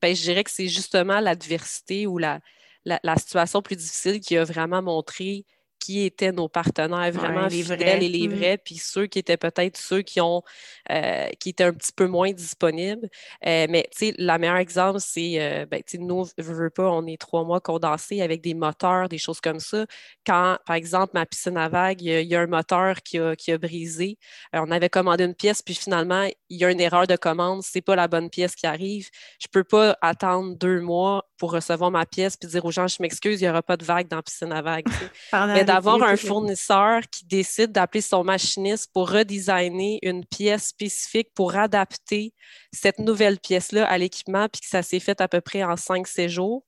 [SPEAKER 4] Bien, je dirais que c'est justement l'adversité ou la, la, situation plus difficile qui a vraiment montré qui étaient nos partenaires vraiment les vrais et les mmh. vrais, puis ceux qui étaient peut-être ceux qui ont euh, qui étaient un petit peu moins disponibles. Euh, mais tu sais, le meilleur exemple, c'est euh, ben, tu sais, nous, je veux pas, on est trois mois condensés avec des moteurs, des choses comme ça. Quand, par exemple, ma piscine à vagues, il y, a un moteur qui a, qui a brisé. on avait commandé une pièce, puis finalement, il y a une erreur de commande, c'est pas la bonne pièce qui arrive. Je peux pas attendre deux mois pour recevoir ma pièce puis dire aux gens, je m'excuse, il n'y aura pas de vague dans la piscine à vagues. Mais d'avoir un fournisseur qui décide d'appeler son machiniste pour redesigner une pièce spécifique pour adapter cette nouvelle pièce-là à l'équipement, puis que ça s'est fait à peu près en 5-6 jours,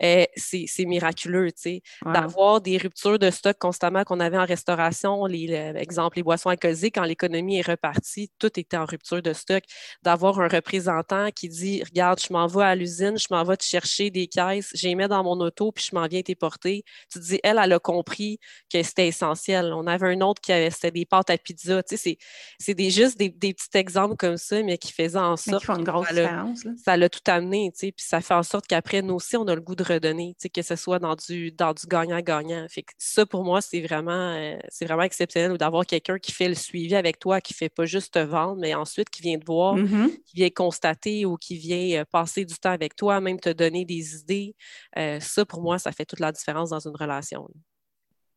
[SPEAKER 4] c'est miraculeux, tu sais. D'avoir des ruptures de stock constamment qu'on avait en restauration, les, exemple, les boissons alcoolisées, quand l'économie est repartie, tout était en rupture de stock. D'avoir un représentant qui dit, regarde, je m'en vais à l'usine, je m'en vais te chercher des caisses, j'ai mis dans mon auto, puis je m'en viens t'éporter. Tu te dis, elle, elle a compris que c'était essentiel. On avait un autre qui avait, c'était des pâtes à pizza, tu sais, c'est des, juste des, petits exemples comme ça, mais qui faisaient en sorte...
[SPEAKER 1] qui font une grosse différence.
[SPEAKER 4] Ça l'a tout amené, tu sais, puis ça fait en sorte qu'après, nous aussi, on a le goût de redonner, que ce soit dans du dans du gagnant-gagnant. Fait ça, pour moi, c'est vraiment, euh, c'est vraiment exceptionnel d'avoir quelqu'un qui fait le suivi avec toi, qui ne fait pas juste te vendre, mais ensuite qui vient te voir,
[SPEAKER 1] mm-hmm.
[SPEAKER 4] qui vient constater ou qui vient euh, passer du temps avec toi, même te donner des idées. Euh, ça, pour moi, ça fait toute la différence dans une relation.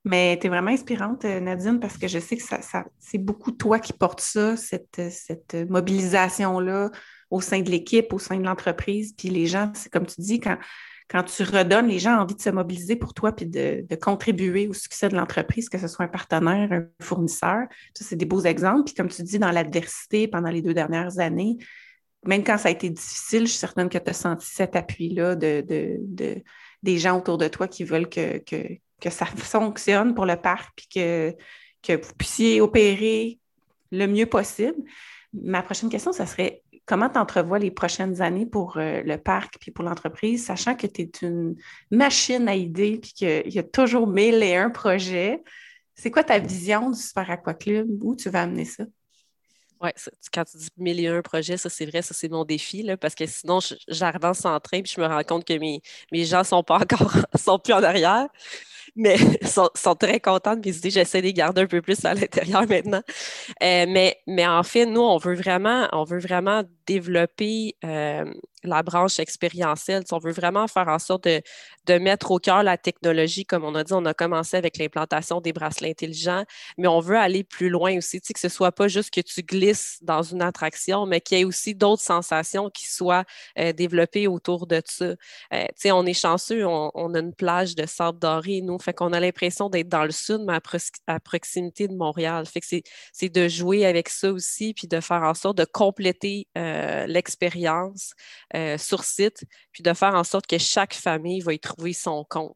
[SPEAKER 1] Mais tu es vraiment inspirante, Nadine, parce que je sais que ça, c'est beaucoup toi qui portes ça, cette, cette mobilisation-là au sein de l'équipe, au sein de l'entreprise. Puis les gens, c'est comme tu dis, quand, quand tu redonnes, les gens envie de se mobiliser pour toi puis de, contribuer au succès de l'entreprise, que ce soit un partenaire, un fournisseur. Ça, c'est des beaux exemples. Puis comme tu dis, dans l'adversité pendant les deux dernières années, même quand ça a été difficile, je suis certaine que tu as senti cet appui-là de, des gens autour de toi qui veulent que, ça fonctionne pour le parc puis que vous puissiez opérer le mieux possible. Ma prochaine question, ça serait comment tu entrevois les prochaines années pour euh, le parc puis pour l'entreprise, sachant que tu es une machine à idées puis qu'il y a toujours mille et un projets? C'est quoi ta vision du Super Aqua Club? Où tu vas amener ça?
[SPEAKER 4] Oui, quand tu dis mille et un projets, ça c'est vrai, ça c'est mon défi, là, parce que sinon, j'avance en train puis je me rends compte que mes, mes gens ne sont pas encore, sont plus en arrière mais sont, sont très contentes de mes idées. J'essaie de les garder un peu plus à l'intérieur maintenant. Euh, mais, mais en fait, nous, on veut vraiment, on veut vraiment développer la branche expérientielle. on veut vraiment faire en sorte de, de, mettre au cœur la technologie. Comme on a dit, on a commencé avec l'implantation des bracelets intelligents, mais on veut aller plus loin aussi, que ce ne soit pas juste que tu glisses dans une attraction, mais qu'il y ait aussi d'autres sensations qui soient euh, développées autour de ça. Euh, on est chanceux, on, a une plage de sable doré, nous, fait qu'on a l'impression d'être dans le sud, mais à, proximité de Montréal. Fait que c'est de jouer avec ça aussi, puis de faire en sorte de compléter euh, l'expérience euh, sur site, puis de faire en sorte que chaque famille va y trouver son compte.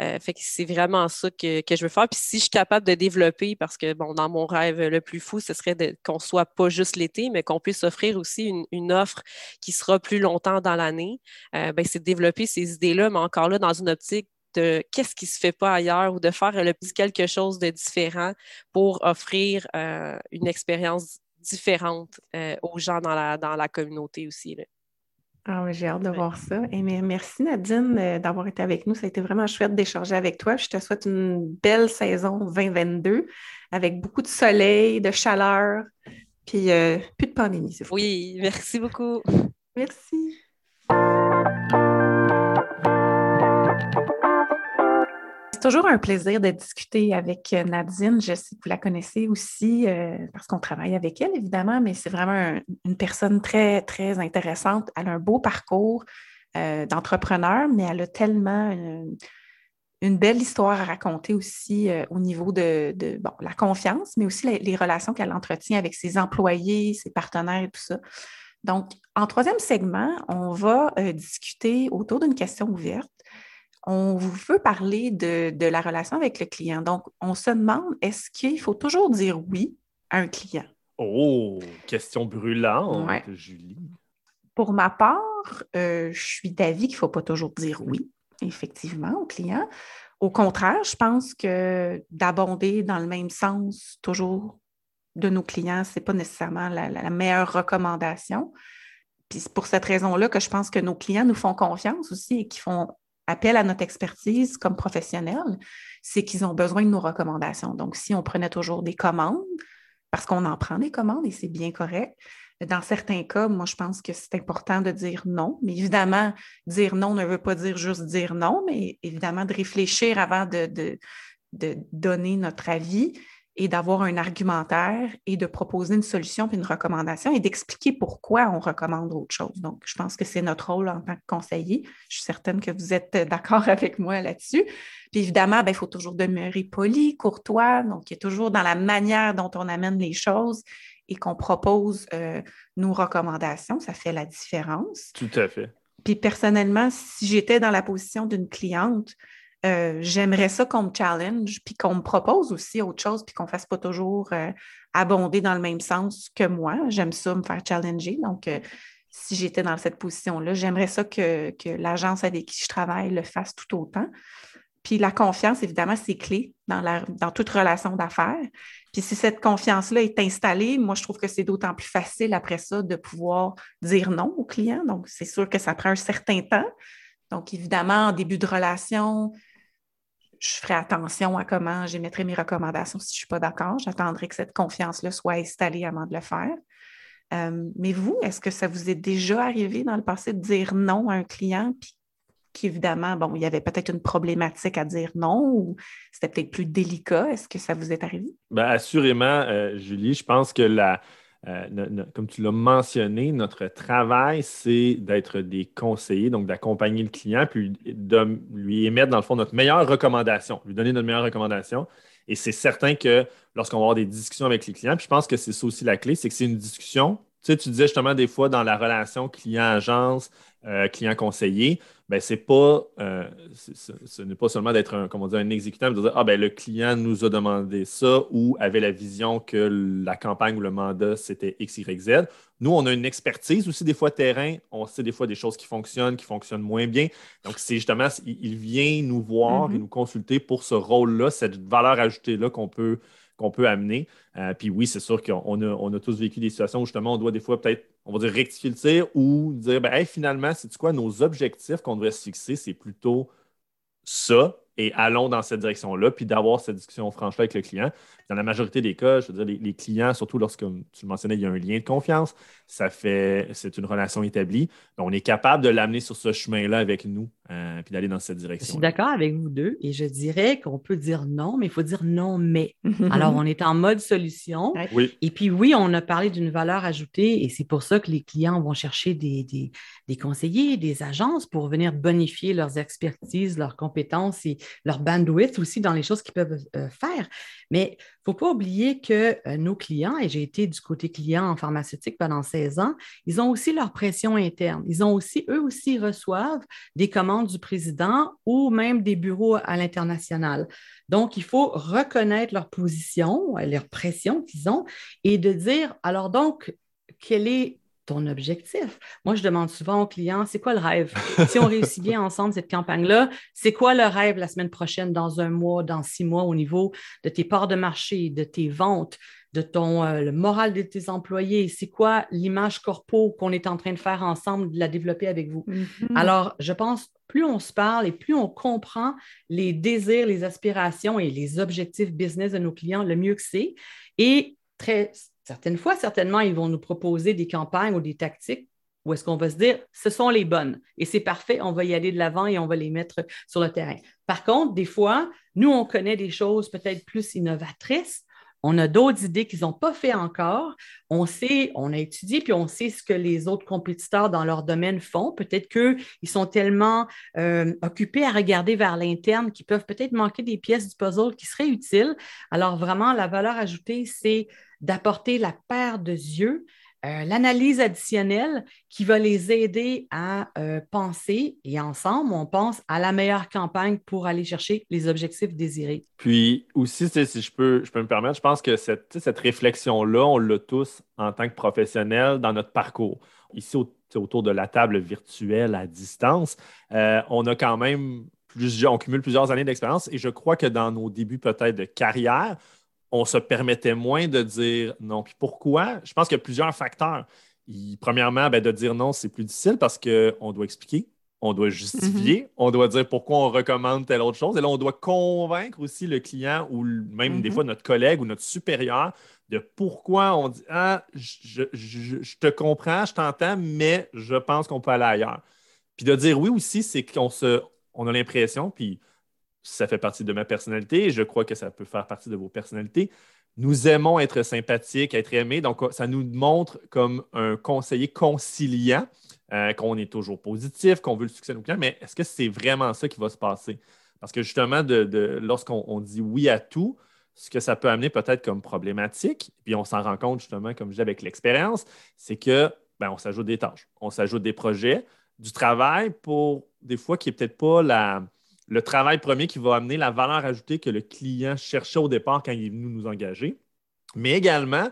[SPEAKER 4] Euh, que c'est vraiment ça que, je veux faire. Puis si je suis capable de développer, parce que bon, dans mon rêve le plus fou, ce serait qu'on soit pas juste l'été, mais qu'on puisse offrir aussi une, offre qui sera plus longtemps dans l'année, ben, c'est de développer ces idées-là, mais encore là, dans une optique de qu'est-ce qui se fait pas ailleurs ou de faire le quelque chose de différent pour offrir une expérience différente aux gens dans la, dans la communauté aussi.
[SPEAKER 1] Ah oui, j'ai hâte de voir ça. Et merci Nadine euh, d'avoir été avec nous. Ça a été vraiment chouette d'échanger avec toi. Je te souhaite une belle saison 2022 avec beaucoup de soleil, de chaleur, puis euh, plus de pandémie.
[SPEAKER 4] Oui, merci beaucoup.
[SPEAKER 1] Merci. C'est toujours un plaisir de discuter avec euh, Nadine. Je sais que vous la connaissez aussi euh, parce qu'on travaille avec elle, évidemment, mais c'est vraiment une personne très, très intéressante. Elle a un beau parcours euh, d'entrepreneur, mais elle a tellement une, belle histoire à raconter aussi au niveau de, la confiance, mais aussi les relations qu'elle entretient avec ses employés, ses partenaires et tout ça. Donc, en troisième segment, on va discuter autour d'une question ouverte on veut parler de, la relation avec le client. Donc, on se demande, est-ce qu'il faut toujours dire oui à un client?
[SPEAKER 3] Oh, question brûlante, Julie.
[SPEAKER 1] Pour ma part, euh, je suis d'avis qu'il ne faut pas toujours dire oui, effectivement, au client. Au contraire, je pense que d'abonder dans le même sens toujours de nos clients, ce n'est pas nécessairement la, la, meilleure recommandation. Puis c'est pour cette raison-là que je pense que nos clients nous font confiance aussi et qu'ils font appel à notre expertise comme professionnels, c'est qu'ils ont besoin de nos recommandations. Donc, si on prenait toujours des commandes, parce qu'on en prend des commandes et c'est bien correct, dans certains cas, moi, je pense que c'est important de dire non. Mais évidemment, dire non ne veut pas dire juste dire non, mais évidemment de réfléchir avant de, de, donner notre avis et d'avoir un argumentaire et de proposer une solution puis une recommandation et d'expliquer pourquoi on recommande autre chose. Donc, je pense que c'est notre rôle en tant que conseiller. Je suis certaine que vous êtes d'accord avec moi là-dessus. Puis évidemment, ben, il faut toujours demeurer poli, courtois. Donc, il y a toujours dans la manière dont on amène les choses et qu'on propose euh, nos recommandations, ça fait la différence.
[SPEAKER 3] Tout à fait.
[SPEAKER 1] Puis personnellement, si j'étais dans la position d'une cliente, euh, j'aimerais ça qu'on me challenge, puis qu'on me propose aussi autre chose, puis qu'on ne fasse pas toujours euh, abonder dans le même sens que moi. J'aime ça, me faire challenger. Donc, euh, si j'étais dans cette position-là, j'aimerais ça que, l'agence avec qui je travaille le fasse tout autant. Puis la confiance, évidemment, c'est clé dans, la, dans toute relation d'affaires. Puis si cette confiance-là est installée, moi, je trouve que c'est d'autant plus facile après ça de pouvoir dire non au client. Donc, c'est sûr que ça prend un certain temps. Donc, évidemment, en début de relation, je ferai attention à comment j'émettrai mes recommandations si je ne suis pas d'accord. J'attendrai que cette confiance-là soit installée avant de le faire. Euh, mais vous, est-ce que ça vous est déjà arrivé dans le passé de dire non à un client, puis qu'évidemment, bon, il y avait peut-être une problématique à dire non ou c'était peut-être plus délicat? Est-ce que ça vous est arrivé?
[SPEAKER 3] Bien, assurément, euh, Julie, je pense que la, euh, comme tu l'as mentionné, notre travail, c'est d'être des conseillers, donc d'accompagner le client, puis de lui émettre, dans le fond, notre meilleure recommandation, lui donner notre meilleure recommandation. Et c'est certain que lorsqu'on va avoir des discussions avec les clients, puis je pense que c'est ça aussi la clé, c'est que c'est une discussion. Tu sais, tu disais justement des fois dans la relation client-agence, euh, client conseiller, ben, c'est pas, euh, ce n'est pas seulement d'être un, comment dire, un exécutant, de dire Ah, ben, le client nous a demandé ça ou avait la vision que la campagne ou le mandat, c'était X, Y, Z. Nous, on a une expertise aussi, des fois terrain. On sait des fois des choses qui fonctionnent, qui fonctionnent moins bien. Donc, c'est justement, il, vient nous voir et mm-hmm. nous consulter pour ce rôle-là, cette valeur ajoutée-là qu'on peut qu'on peut amener. Euh, puis oui, c'est sûr qu'on a, on a, tous vécu des situations où justement on doit des fois peut-être, on va dire, rectifier le tir ou dire, ben, finalement, c'est quoi, nos objectifs qu'on devrait se fixer, c'est plutôt ça et allons dans cette direction-là, puis d'avoir cette discussion franche avec le client. Dans la majorité des cas, je veux dire, les, clients, surtout lorsque, tu le mentionnais, il y a un lien de confiance, ça fait, c'est une relation établie. on est capable de l'amener sur ce chemin-là avec nous, euh, puis d'aller dans cette direction.
[SPEAKER 2] Je suis d'accord avec vous deux, et je dirais qu'on peut dire non, mais il faut dire non, mais. Alors, on est en mode solution.
[SPEAKER 3] Oui.
[SPEAKER 2] Et puis, oui, on a parlé d'une valeur ajoutée, et c'est pour ça que les clients vont chercher des, des conseillers, des agences pour venir bonifier leurs expertises, leurs compétences et leur bandwidth aussi dans les choses qu'ils peuvent euh, faire. Mais il ne faut pas oublier que euh, nos clients, et j'ai été du côté client en pharmaceutique pendant 16 ans, ils ont aussi leur pression interne. Ils ont aussi, eux aussi, reçoivent des commandes du président ou même des bureaux à l'international. Donc, il faut reconnaître leur position, leur pression qu'ils ont et de dire, alors donc, quelle est ton objectif. Moi, je demande souvent aux clients, c'est quoi le rêve? Si on réussit bien ensemble cette campagne-là, c'est quoi le rêve la semaine prochaine, dans un mois, dans six mois, au niveau de tes parts de marché, de tes ventes, de ton euh, le moral de tes employés? C'est quoi l'image corpo qu'on est en train de faire ensemble, de la développer avec vous? Mm-hmm. Alors, je pense, plus on se parle et plus on comprend les désirs, les aspirations et les objectifs business de nos clients, le mieux que c'est. Et très Certaines fois, certainement, ils vont nous proposer des campagnes ou des tactiques où est-ce qu'on va se dire, ce sont les bonnes et c'est parfait, on va y aller de l'avant et on va les mettre sur le terrain. Par contre, des fois, nous, on connaît des choses peut-être plus innovatrices. On a d'autres idées qu'ils n'ont pas fait encore. On sait, on a étudié, puis on sait ce que les autres compétiteurs dans leur domaine font. Peut-être qu'ils sont tellement euh, occupés à regarder vers l'interne qu'ils peuvent peut-être manquer des pièces du puzzle qui seraient utiles. Alors, vraiment, la valeur ajoutée, c'est d'apporter la paire de yeux, euh, l'analyse additionnelle qui va les aider à euh, penser et ensemble, on pense à la meilleure campagne pour aller chercher les objectifs désirés.
[SPEAKER 3] Puis aussi, si je peux, je peux me permettre, je pense que cette, cette réflexion-là, on l'a tous en tant que professionnels dans notre parcours. Ici, autour de la table virtuelle à distance, euh, on a quand même plusieurs, on cumule plusieurs années d'expérience et je crois que dans nos débuts peut-être de carrière, on se permettait moins de dire non. Puis pourquoi? Je pense qu'il y a plusieurs facteurs. premièrement, ben, de dire non, c'est plus difficile parce qu'on doit expliquer, on doit justifier, mm-hmm. on doit dire pourquoi on recommande telle autre chose. Et là, on doit convaincre aussi le client ou même des mm-hmm. fois notre collègue ou notre supérieur de pourquoi on dit Ah, je, te comprends, je t'entends, mais je pense qu'on peut aller ailleurs. Puis de dire oui aussi, c'est qu'on se, on a l'impression, puis ça fait partie de ma personnalité et je crois que ça peut faire partie de vos personnalités. Nous aimons être sympathiques, être aimés. Donc, ça nous montre comme un conseiller conciliant, euh, qu'on est toujours positif, qu'on veut le succès de nos clients. Mais est-ce que c'est vraiment ça qui va se passer? Parce que justement, de, lorsqu'on dit oui à tout, ce que ça peut amener peut-être comme problématique, puis on s'en rend compte justement, comme je dis avec l'expérience, c'est que ben, on s'ajoute des tâches, on s'ajoute des projets, du travail pour des fois qui n'est peut-être pas la, le travail premier qui va amener la valeur ajoutée que le client cherchait au départ quand il est venu nous engager. Mais également,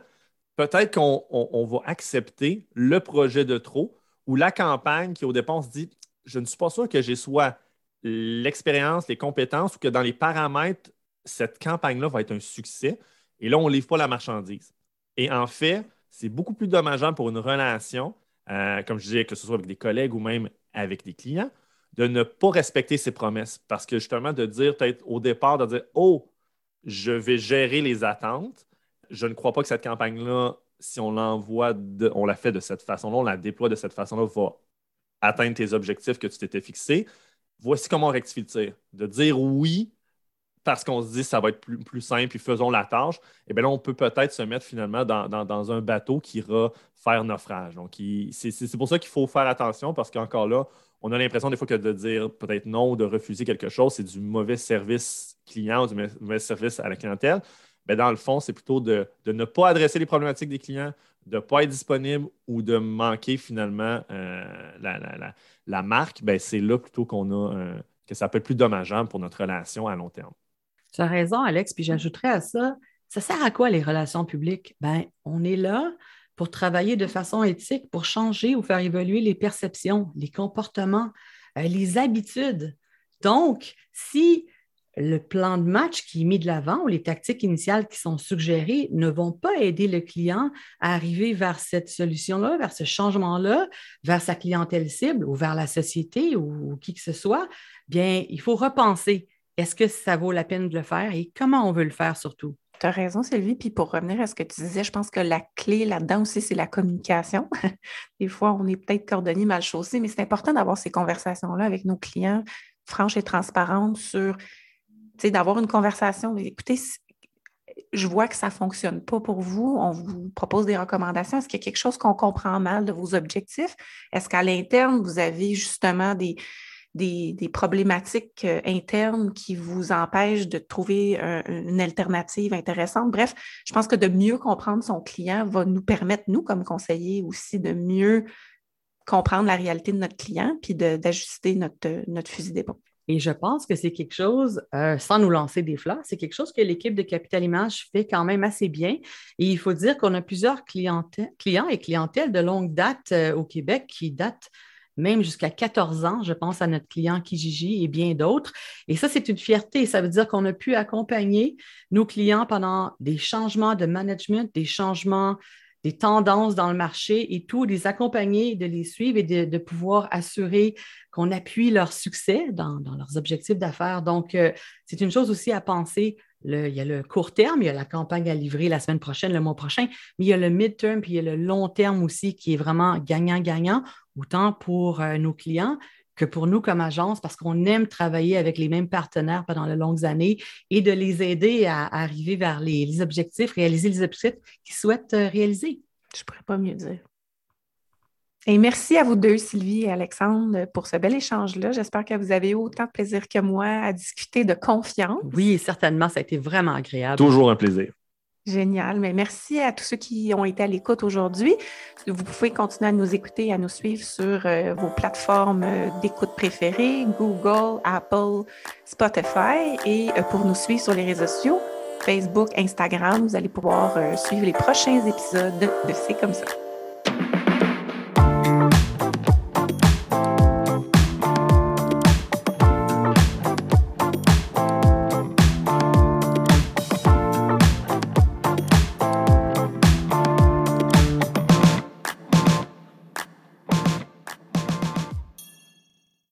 [SPEAKER 3] peut-être qu'on va accepter le projet de trop ou la campagne qui au départ se dit je ne suis pas sûr que j'ai soit l'expérience, les compétences ou que dans les paramètres, cette campagne-là va être un succès. Et là, on ne livre pas la marchandise. Et en fait, c'est beaucoup plus dommageable pour une relation, euh, comme je disais, que ce soit avec des collègues ou même avec des clients, de ne pas respecter ses promesses. Parce que justement, de dire peut-être au départ, de dire Oh, je vais gérer les attentes. Je ne crois pas que cette campagne-là, si on l'envoie, on la fait de cette façon-là, on la déploie de cette façon-là, va atteindre tes objectifs que tu t'étais fixés. Voici comment on rectifie le tir. De dire oui parce qu'on se dit que ça va être plus, simple, puis faisons la tâche, et eh bien là, on peut peut-être se mettre finalement dans, un bateau qui ira faire naufrage. Donc, c'est pour ça qu'il faut faire attention parce qu'encore là, on a l'impression des fois que de dire peut-être non ou de refuser quelque chose, c'est du mauvais service client du mauvais service à la clientèle. Bien, dans le fond, c'est plutôt de, ne pas adresser les problématiques des clients, de ne pas être disponible ou de manquer finalement euh, la, marque. Ben, c'est là plutôt qu'on a que ça peut être plus dommageable pour notre relation à long terme.
[SPEAKER 2] Tu as raison, Alex. Puis j'ajouterais à ça, ça sert à quoi les relations publiques? Ben, on est là pour travailler de façon éthique, pour changer ou faire évoluer les perceptions, les comportements, euh, les habitudes. Donc, si le plan de match qui est mis de l'avant ou les tactiques initiales qui sont suggérées ne vont pas aider le client à arriver vers cette solution-là, vers ce changement-là, vers sa clientèle cible ou vers la société ou qui que ce soit, bien, il faut repenser est-ce que ça vaut la peine de le faire et comment on veut le faire surtout?
[SPEAKER 1] Tu as raison, Sylvie. Puis pour revenir à ce que tu disais, je pense que la clé là-dedans aussi, c'est la communication. Des fois, on est peut-être cordonnier mal chaussé, mais c'est important d'avoir ces conversations-là avec nos clients, franches et transparentes, sur, d'avoir une conversation. Écoutez, je vois que ça ne fonctionne pas pour vous. On vous propose des recommandations. Est-ce qu'il y a quelque chose qu'on comprend mal de vos objectifs? Est-ce qu'à l'interne, vous avez justement des, des, problématiques euh, internes qui vous empêchent de trouver une alternative intéressante. Bref, je pense que de mieux comprendre son client va nous permettre, nous, comme conseillers, aussi de mieux comprendre la réalité de notre client puis d'ajuster notre, notre fusil d'épaule.
[SPEAKER 2] Et je pense que c'est quelque chose, euh, sans nous lancer des fleurs, c'est quelque chose que l'équipe de Capital Image fait quand même assez bien. Et il faut dire qu'on a plusieurs clients et clientèles de longue date euh, au Québec qui datent même jusqu'à 14 ans. Je pense à notre client Kijiji et bien d'autres. Et ça, c'est une fierté. Ça veut dire qu'on a pu accompagner nos clients pendant des changements de management, des changements, des tendances dans le marché et tout, les accompagner, de les suivre et de, pouvoir assurer qu'on appuie leur succès dans, leurs objectifs d'affaires. Donc, euh, c'est une chose aussi à penser il y a le court terme, il y a la campagne à livrer la semaine prochaine, le mois prochain, mais il y a le mid-term, puis il y a le long terme aussi qui est vraiment gagnant-gagnant, autant pour euh, nos clients que pour nous comme agence, parce qu'on aime travailler avec les mêmes partenaires pendant de longues années et de les aider à, arriver vers les, objectifs, réaliser les objectifs qu'ils souhaitent euh, réaliser.
[SPEAKER 1] Je ne pourrais pas mieux dire. Et merci à vous deux, Sylvie et Alexandre, pour ce bel échange-là. J'espère que vous avez autant de plaisir que moi à discuter de confiance.
[SPEAKER 2] Oui, certainement, ça a été vraiment agréable.
[SPEAKER 3] Toujours un plaisir.
[SPEAKER 1] Génial. Mais merci à tous ceux qui ont été à l'écoute aujourd'hui. Vous pouvez continuer à nous écouter et à nous suivre sur euh, vos plateformes euh, d'écoute préférées, Google, Apple, Spotify. Et euh, pour nous suivre sur les réseaux sociaux, Facebook, Instagram, vous allez pouvoir suivre les prochains épisodes de C'est comme ça.